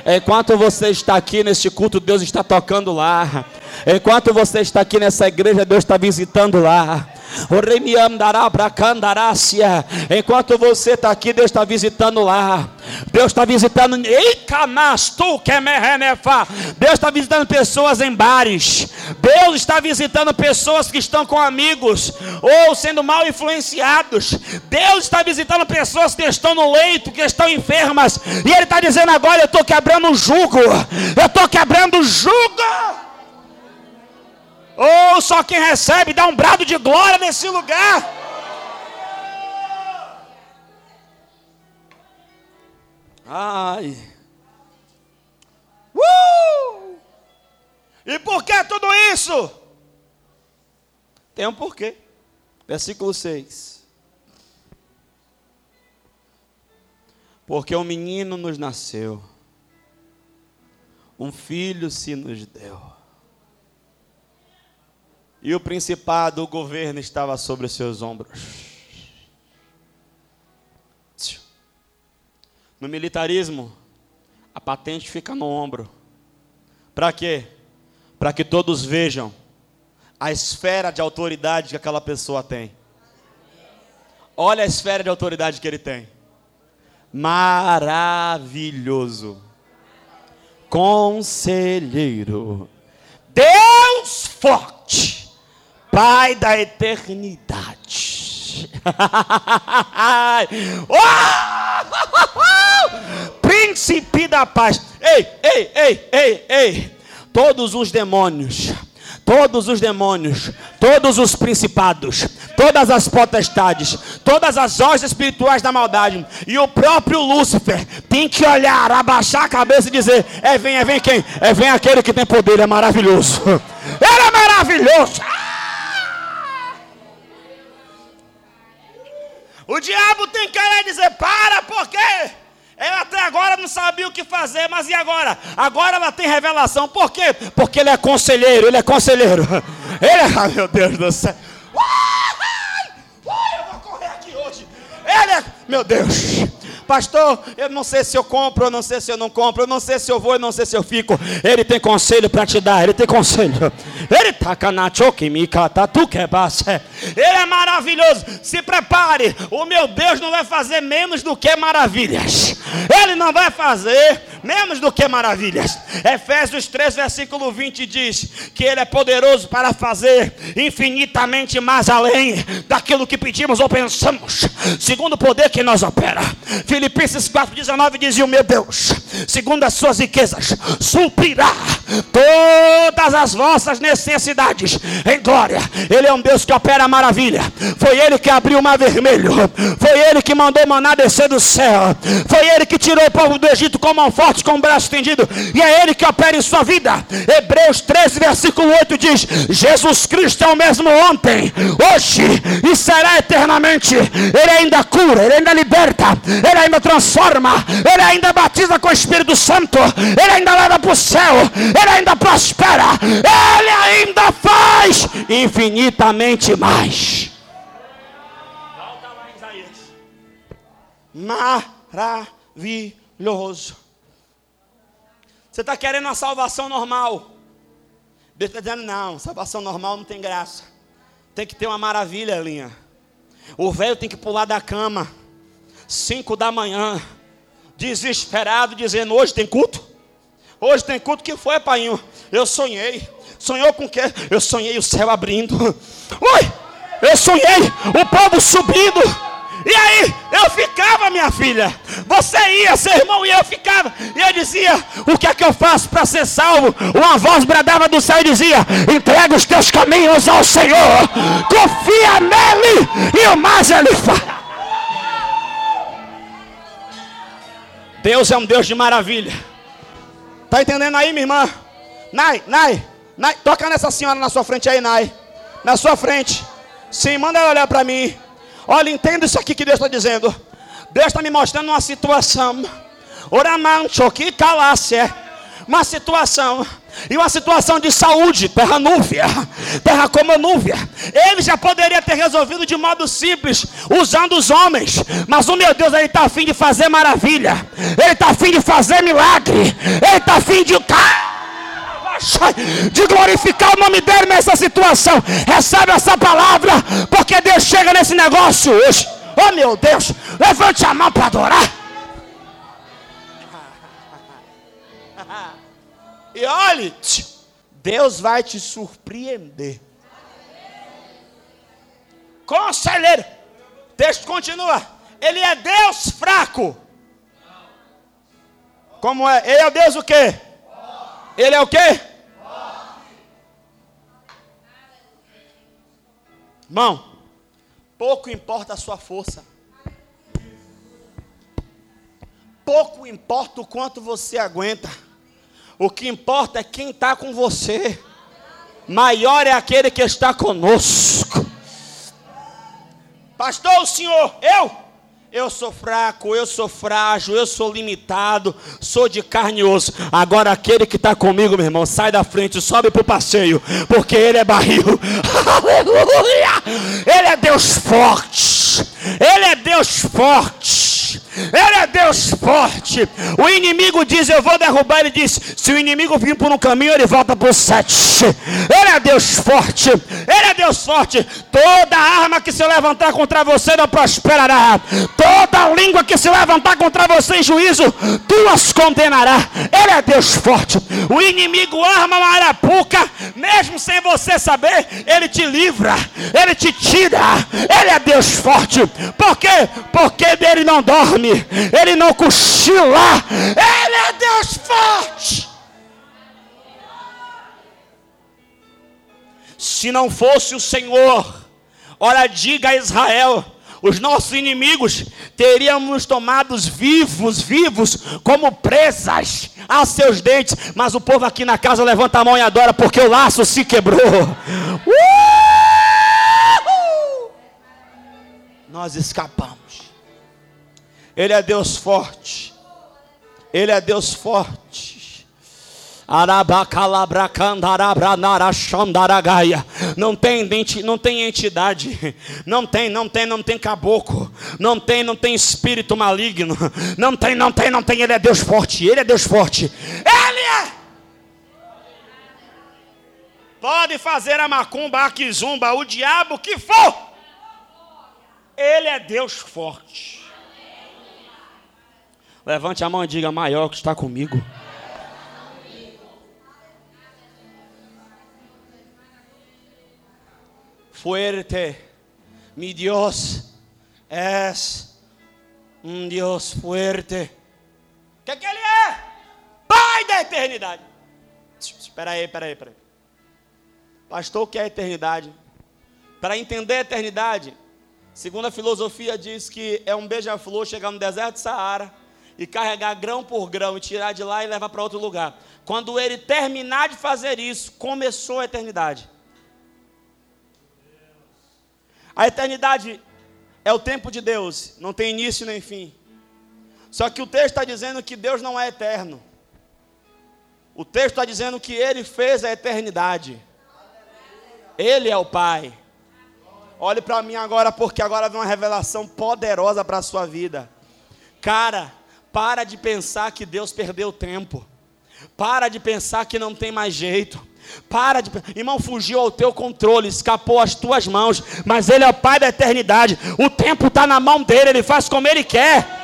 Enquanto você está aqui neste culto, Deus está tocando lá. Enquanto você está aqui nessa igreja, Deus está visitando lá. Enquanto você está aqui, Deus está visitando lá. Deus está visitando. Deus está visitando pessoas em bares. Deus está visitando pessoas que estão com amigos ou sendo mal influenciados. Deus está visitando pessoas que estão no leito, que estão enfermas. E Ele está dizendo agora: Eu estou quebrando o jugo. Eu estou quebrando o jugo. Ou oh, só quem recebe dá um brado de glória nesse lugar. Ai. Uh! E por que tudo isso? Tem um porquê. Versículo 6. Porque um menino nos nasceu, um filho se nos deu e o principado, o governo estava sobre os seus ombros. No militarismo, a patente fica no ombro. Para quê? Para que todos vejam a esfera de autoridade que aquela pessoa tem. Olha a esfera de autoridade que ele tem. Maravilhoso. Conselheiro. Deus forte Pai da eternidade. Príncipe da paz. Ei, ei, ei, ei, ei. Todos os demônios todos os demônios, todos os principados, todas as potestades, todas as hostes espirituais da maldade, e o próprio Lúcifer tem que olhar, abaixar a cabeça e dizer: É vem, é vem quem? É vem aquele que tem poder, é maravilhoso. Ele é maravilhoso. O diabo tem que e dizer: Para, por quê? Ela até agora não sabia o que fazer, mas e agora? Agora ela tem revelação. Por quê? Porque ele é conselheiro, ele é conselheiro. Ele é, ah, meu Deus do céu. Uai, eu vou correr aqui hoje. Ele é, meu Deus. Pastor, eu não sei se eu compro, eu não sei se eu não compro, eu não sei se eu vou, eu não sei se eu fico. Ele tem conselho para te dar, ele tem conselho. Ele tá Ele é maravilhoso. Se prepare, o meu Deus não vai fazer menos do que maravilhas. Ele não vai fazer menos do que maravilhas. Efésios 3, versículo 20 diz que ele é poderoso para fazer infinitamente mais além daquilo que pedimos ou pensamos, segundo o poder que nós opera. Filipenses 4,19 diz: o meu Deus, segundo as suas riquezas, suprirá todas as vossas necessidades em glória. Ele é um Deus que opera maravilha. Foi Ele que abriu o mar vermelho. Foi Ele que mandou maná descer do céu. Foi Ele que tirou o povo do Egito com mão forte, com o braço estendido. E é Ele que opera em sua vida. Hebreus 13, versículo 8 diz: Jesus Cristo é o mesmo ontem, hoje e será eternamente. Ele ainda cura, Ele ainda liberta, Ele ainda transforma, Ele ainda batiza com o Espírito Santo, Ele ainda leva para o céu, Ele ainda prospera, Ele ainda faz infinitamente mais. Volta lá em Isaías. Maravilhoso. Você está querendo uma salvação normal. Deus está dizendo, não, salvação normal não tem graça. Tem que ter uma maravilha, linha. O velho tem que pular da cama cinco da manhã, desesperado, dizendo: Hoje tem culto? Hoje tem culto que foi, pai? Eu sonhei. Sonhou com o quê? Eu sonhei o céu abrindo. Ui! Eu sonhei o povo subindo. E aí, eu ficava, minha filha. Você ia, seu irmão, e eu ficava. E eu dizia: O que é que eu faço para ser salvo? Uma voz bradava do céu e dizia: Entrega os teus caminhos ao Senhor. Confia nele, e o mais ele fará. Deus é um Deus de maravilha. Tá entendendo aí, minha irmã? Nai, Nai, Nai, toca nessa senhora na sua frente aí, Nai. Na sua frente. Sim, manda ela olhar para mim. Olha, entenda isso aqui que Deus está dizendo. Deus está me mostrando uma situação. Oramancho, que calasse. Uma situação e uma situação de saúde, terra núvia, terra como núvia. Ele já poderia ter resolvido de modo simples, usando os homens, mas o meu Deus, ele está afim de fazer maravilha, ele está afim de fazer milagre, ele está afim de de glorificar o nome dele nessa situação. Recebe essa palavra, porque Deus chega nesse negócio hoje. Oh meu Deus, levante a mão para adorar. E olhe, Deus vai te surpreender. Conselheiro. Texto continua. Ele é Deus fraco. Como é? Ele é Deus o quê? Ele é o quê? Irmão, pouco importa a sua força. Pouco importa o quanto você aguenta. O que importa é quem está com você. Maior é aquele que está conosco. Pastor, o senhor, eu? Eu sou fraco, eu sou frágil, eu sou limitado, sou de carne e osso. Agora aquele que está comigo, meu irmão, sai da frente, sobe para o passeio, porque ele é barril. Aleluia! Ele é Deus forte. Ele é Deus forte. Ele é Deus forte. O inimigo diz: Eu vou derrubar. Ele diz: Se o inimigo vir por um caminho, ele volta por sete. Ele é Deus forte. Ele é Deus forte. Toda arma que se levantar contra você não prosperará. Toda língua que se levantar contra você em juízo, tu as condenará. Ele é Deus forte. O inimigo arma uma arapuca, mesmo sem você saber, ele te livra, ele te tira. Ele é Deus forte. Por quê? Porque dele não dorme, ele não cochila. Ele é Deus forte. Se não fosse o Senhor, olha, diga a Israel: os nossos inimigos teríamos tomados vivos, vivos, como presas a seus dentes. Mas o povo aqui na casa levanta a mão e adora, porque o laço se quebrou. Uh! Nós escapamos. Ele é Deus forte. Ele é Deus forte. Não tem, não tem entidade, não tem, não tem, não tem caboclo, não tem, não tem espírito maligno, não tem, não tem, não tem. Ele é Deus forte, Ele é Deus forte, Ele é. Pode fazer a macumba, a quizumba, o diabo que for, Ele é Deus forte. Levante a mão e diga: maior que está comigo. fuerte. Mi Dios es um Deus fuerte. O que, que Ele é? Pai da eternidade. Espera aí, espera aí, espera aí. Pastor, o que é a eternidade? Para entender a eternidade, segundo a filosofia, diz que é um beija-flor chegar no deserto de Saara e carregar grão por grão e tirar de lá e levar para outro lugar. Quando ele terminar de fazer isso, começou a eternidade. A eternidade é o tempo de Deus, não tem início nem fim. Só que o texto está dizendo que Deus não é eterno. O texto está dizendo que Ele fez a eternidade. Ele é o Pai. Olhe para mim agora, porque agora vem uma revelação poderosa para a sua vida. Cara, para de pensar que Deus perdeu tempo. Para de pensar que não tem mais jeito. Para de. Irmão, fugiu ao teu controle, escapou às tuas mãos. Mas Ele é o Pai da eternidade. O tempo está na mão dele, Ele faz como Ele quer.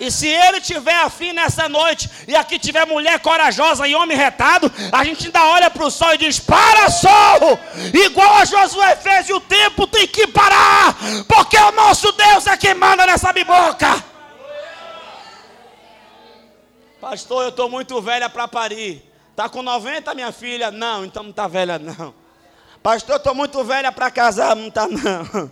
E se ele tiver afim nessa noite, e aqui tiver mulher corajosa e homem retado, a gente ainda olha para o sol e diz: Para, sol! Igual a Josué fez, e o tempo tem que parar, porque o nosso Deus é quem manda nessa biboca. Pastor, eu estou muito velha para parir. Está com 90, minha filha? Não, então não está velha, não. Pastor, estou muito velha para casar? Não está, não.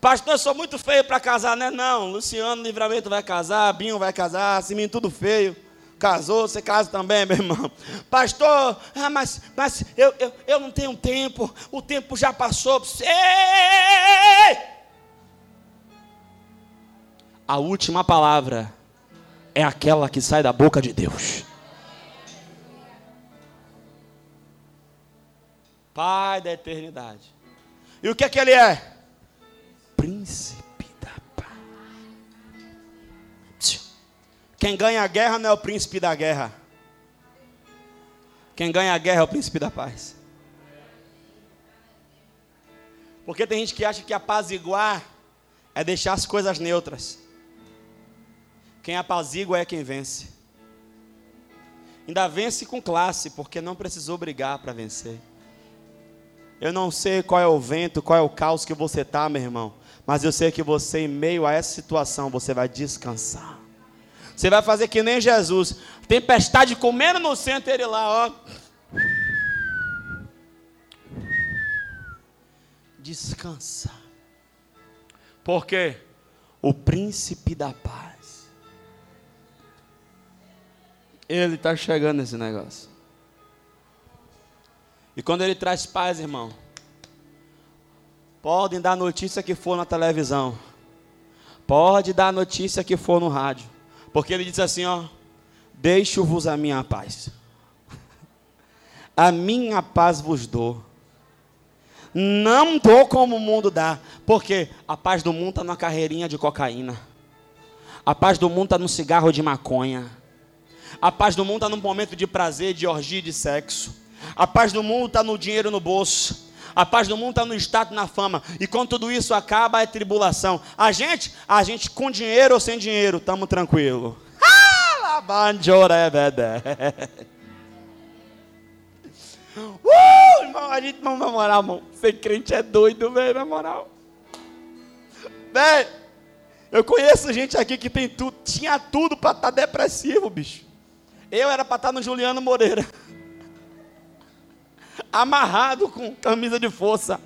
Pastor, sou muito feio para casar, né? Não. Luciano Livramento vai casar, Binho vai casar, Siminho tudo feio. Casou, você casa também, meu irmão. Pastor, ah, mas, mas eu, eu, eu não tenho tempo, o tempo já passou. Ei! A última palavra é aquela que sai da boca de Deus. Pai da eternidade. E o que é que ele é? Príncipe da paz. Quem ganha a guerra não é o príncipe da guerra. Quem ganha a guerra é o príncipe da paz. Porque tem gente que acha que apaziguar é deixar as coisas neutras. Quem apazigua é quem vence. Ainda vence com classe, porque não precisou brigar para vencer. Eu não sei qual é o vento, qual é o caos que você está, meu irmão. Mas eu sei que você, em meio a essa situação, você vai descansar. Você vai fazer que nem Jesus. Tempestade comendo no centro, ele lá, ó. Descansa. Porque o príncipe da paz. Ele está chegando nesse negócio. E quando ele traz paz, irmão, podem dar notícia que for na televisão, pode dar notícia que for no rádio, porque ele diz assim: ó, deixo-vos a minha paz, a minha paz vos dou. Não dou como o mundo dá, porque a paz do mundo está na carreirinha de cocaína. A paz do mundo está no cigarro de maconha. A paz do mundo está no momento de prazer, de orgia, de sexo. A paz do mundo está no dinheiro no bolso. A paz do mundo está no status, na fama. E quando tudo isso acaba, é tribulação. A gente, a gente com dinheiro ou sem dinheiro, estamos tranquilo. Uh, irmão, a gente, na moral, irmão, ser crente é doido, velho, na moral. Velho, eu conheço gente aqui que tem tudo, tinha tudo para estar tá depressivo, bicho. Eu era para estar no Juliano Moreira amarrado com camisa de força.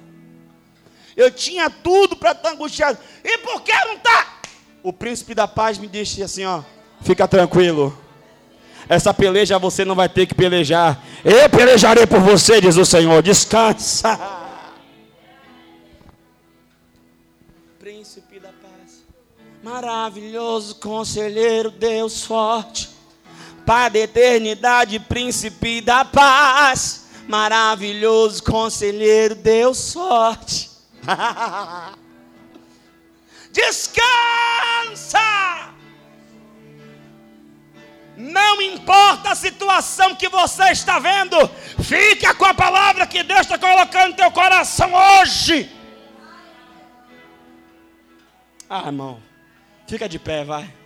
Eu tinha tudo para estar angustiado. E por que não está? O príncipe da paz me disse assim: ó, fica tranquilo. Essa peleja você não vai ter que pelejar. Eu pelejarei por você, diz o Senhor. Descansa. Príncipe da paz, maravilhoso conselheiro, Deus forte, Pai da eternidade, príncipe da paz maravilhoso conselheiro, deu sorte. Descansa! Não importa a situação que você está vendo, fica com a palavra que Deus está colocando no teu coração hoje. Ah, irmão, fica de pé, vai.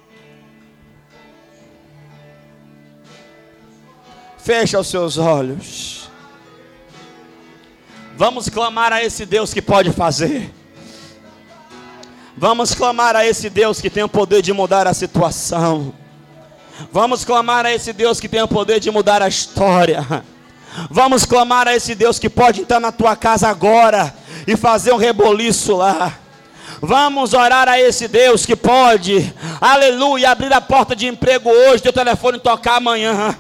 Fecha os seus olhos. Vamos clamar a esse Deus que pode fazer. Vamos clamar a esse Deus que tem o poder de mudar a situação. Vamos clamar a esse Deus que tem o poder de mudar a história. Vamos clamar a esse Deus que pode entrar na tua casa agora e fazer um reboliço lá. Vamos orar a esse Deus que pode, aleluia, abrir a porta de emprego hoje, teu telefone tocar amanhã.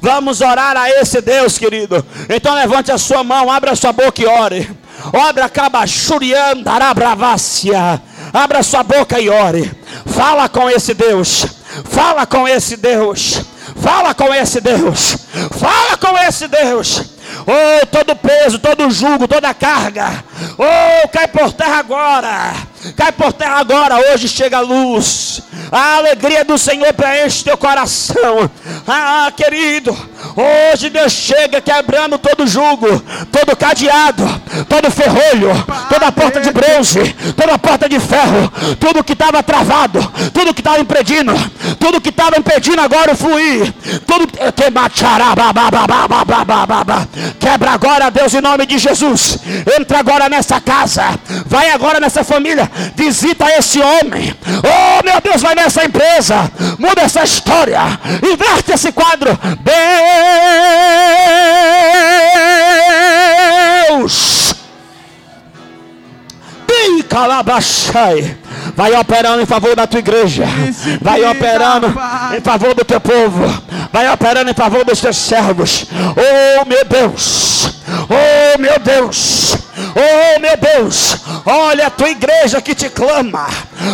Vamos orar a esse Deus, querido. Então levante a sua mão, abra a sua boca e ore. Obra cabachurianda, arabravácia. Abra sua boca e ore. Fala com esse Deus. Fala com esse Deus. Fala com esse Deus. Fala com esse Deus. Oh, todo peso, todo jugo, toda carga. Oh, cai por terra agora. Cai por terra agora. Hoje chega a luz. A alegria do Senhor preenche teu coração. Ah, querido. Hoje Deus chega quebrando todo jugo, todo cadeado, todo ferrolho, toda porta de bronze, toda porta de ferro, tudo que estava travado, tudo que estava impedindo, tudo que estava impedindo agora o fluir, tudo que quebra agora, Deus, em nome de Jesus. Entra agora nessa casa, vai agora nessa família, visita esse homem. Oh, meu Deus, vai nessa empresa, muda essa história, inverte esse quadro. Deus. Calabachai. Vai operando em favor da tua igreja. Vai operando em favor do teu povo. Vai operando em favor dos teus servos. Oh meu Deus. Oh meu Deus. Oh meu Deus. Olha a tua igreja que te clama.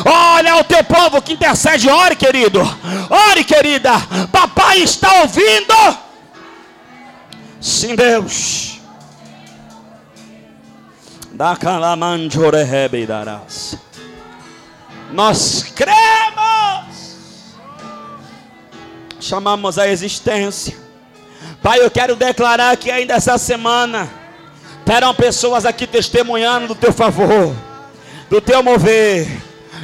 Olha o teu povo que intercede. Ore, querido. Ore, querida. Papai está ouvindo. Sim, Deus. Da. Nós cremos. Chamamos a existência. Pai, eu quero declarar que ainda essa semana terão pessoas aqui testemunhando do teu favor, do teu mover.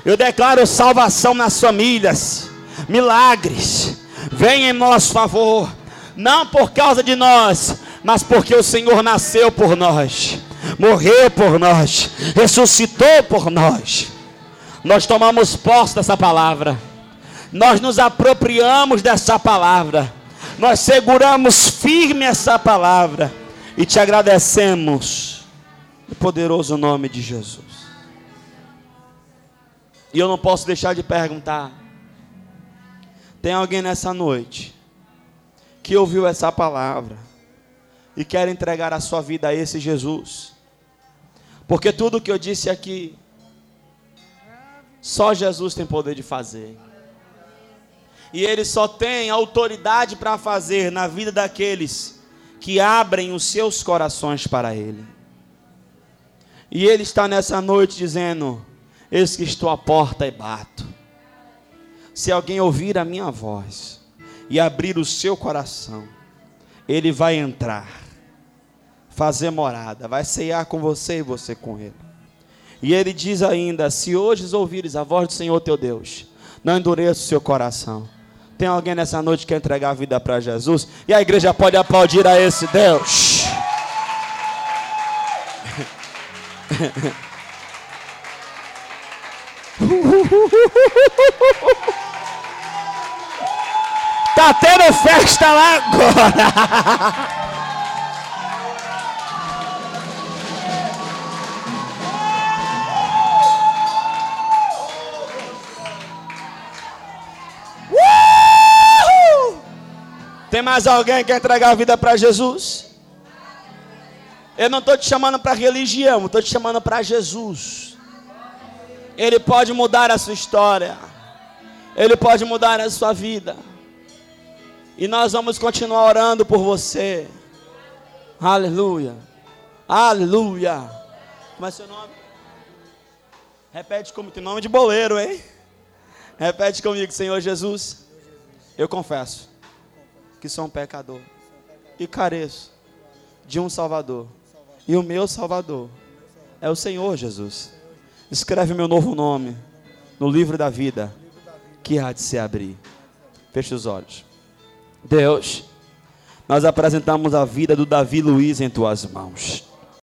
Eu declaro salvação nas famílias, milagres. Venha em nosso favor, não por causa de nós, mas porque o Senhor nasceu por nós, morreu por nós, ressuscitou por nós. Nós tomamos posse dessa palavra. Nós nos apropriamos dessa palavra. Nós seguramos firme essa palavra e te agradecemos no poderoso nome de Jesus. E eu não posso deixar de perguntar: tem alguém nessa noite que ouviu essa palavra e quer entregar a sua vida a esse Jesus? Porque tudo que eu disse aqui só Jesus tem poder de fazer. E Ele só tem autoridade para fazer na vida daqueles que abrem os seus corações para Ele. E Ele está nessa noite dizendo: Eis que estou à porta e bato. Se alguém ouvir a minha voz e abrir o seu coração, ele vai entrar, fazer morada, vai ceiar com você e você com ele. E ele diz ainda: Se hoje ouvires a voz do Senhor teu Deus, não endureça o seu coração. Tem alguém nessa noite que quer entregar a vida para Jesus? E a igreja pode aplaudir a esse Deus. Tá tendo festa lá agora. Tem mais alguém que quer entregar a vida para Jesus? Eu não estou te chamando para religião, estou te chamando para Jesus. Ele pode mudar a sua história. Ele pode mudar a sua vida. E nós vamos continuar orando por você. Aleluia. Aleluia. Como é seu nome? Repete comigo. Tem nome de boleiro, hein? Repete comigo, Senhor Jesus. Eu confesso que sou um pecador e careço de um Salvador. E o meu Salvador é o Senhor Jesus. Escreve meu novo nome no livro da vida que há de se abrir. Feche os olhos. Deus, nós apresentamos a vida do Davi Luiz em tuas mãos.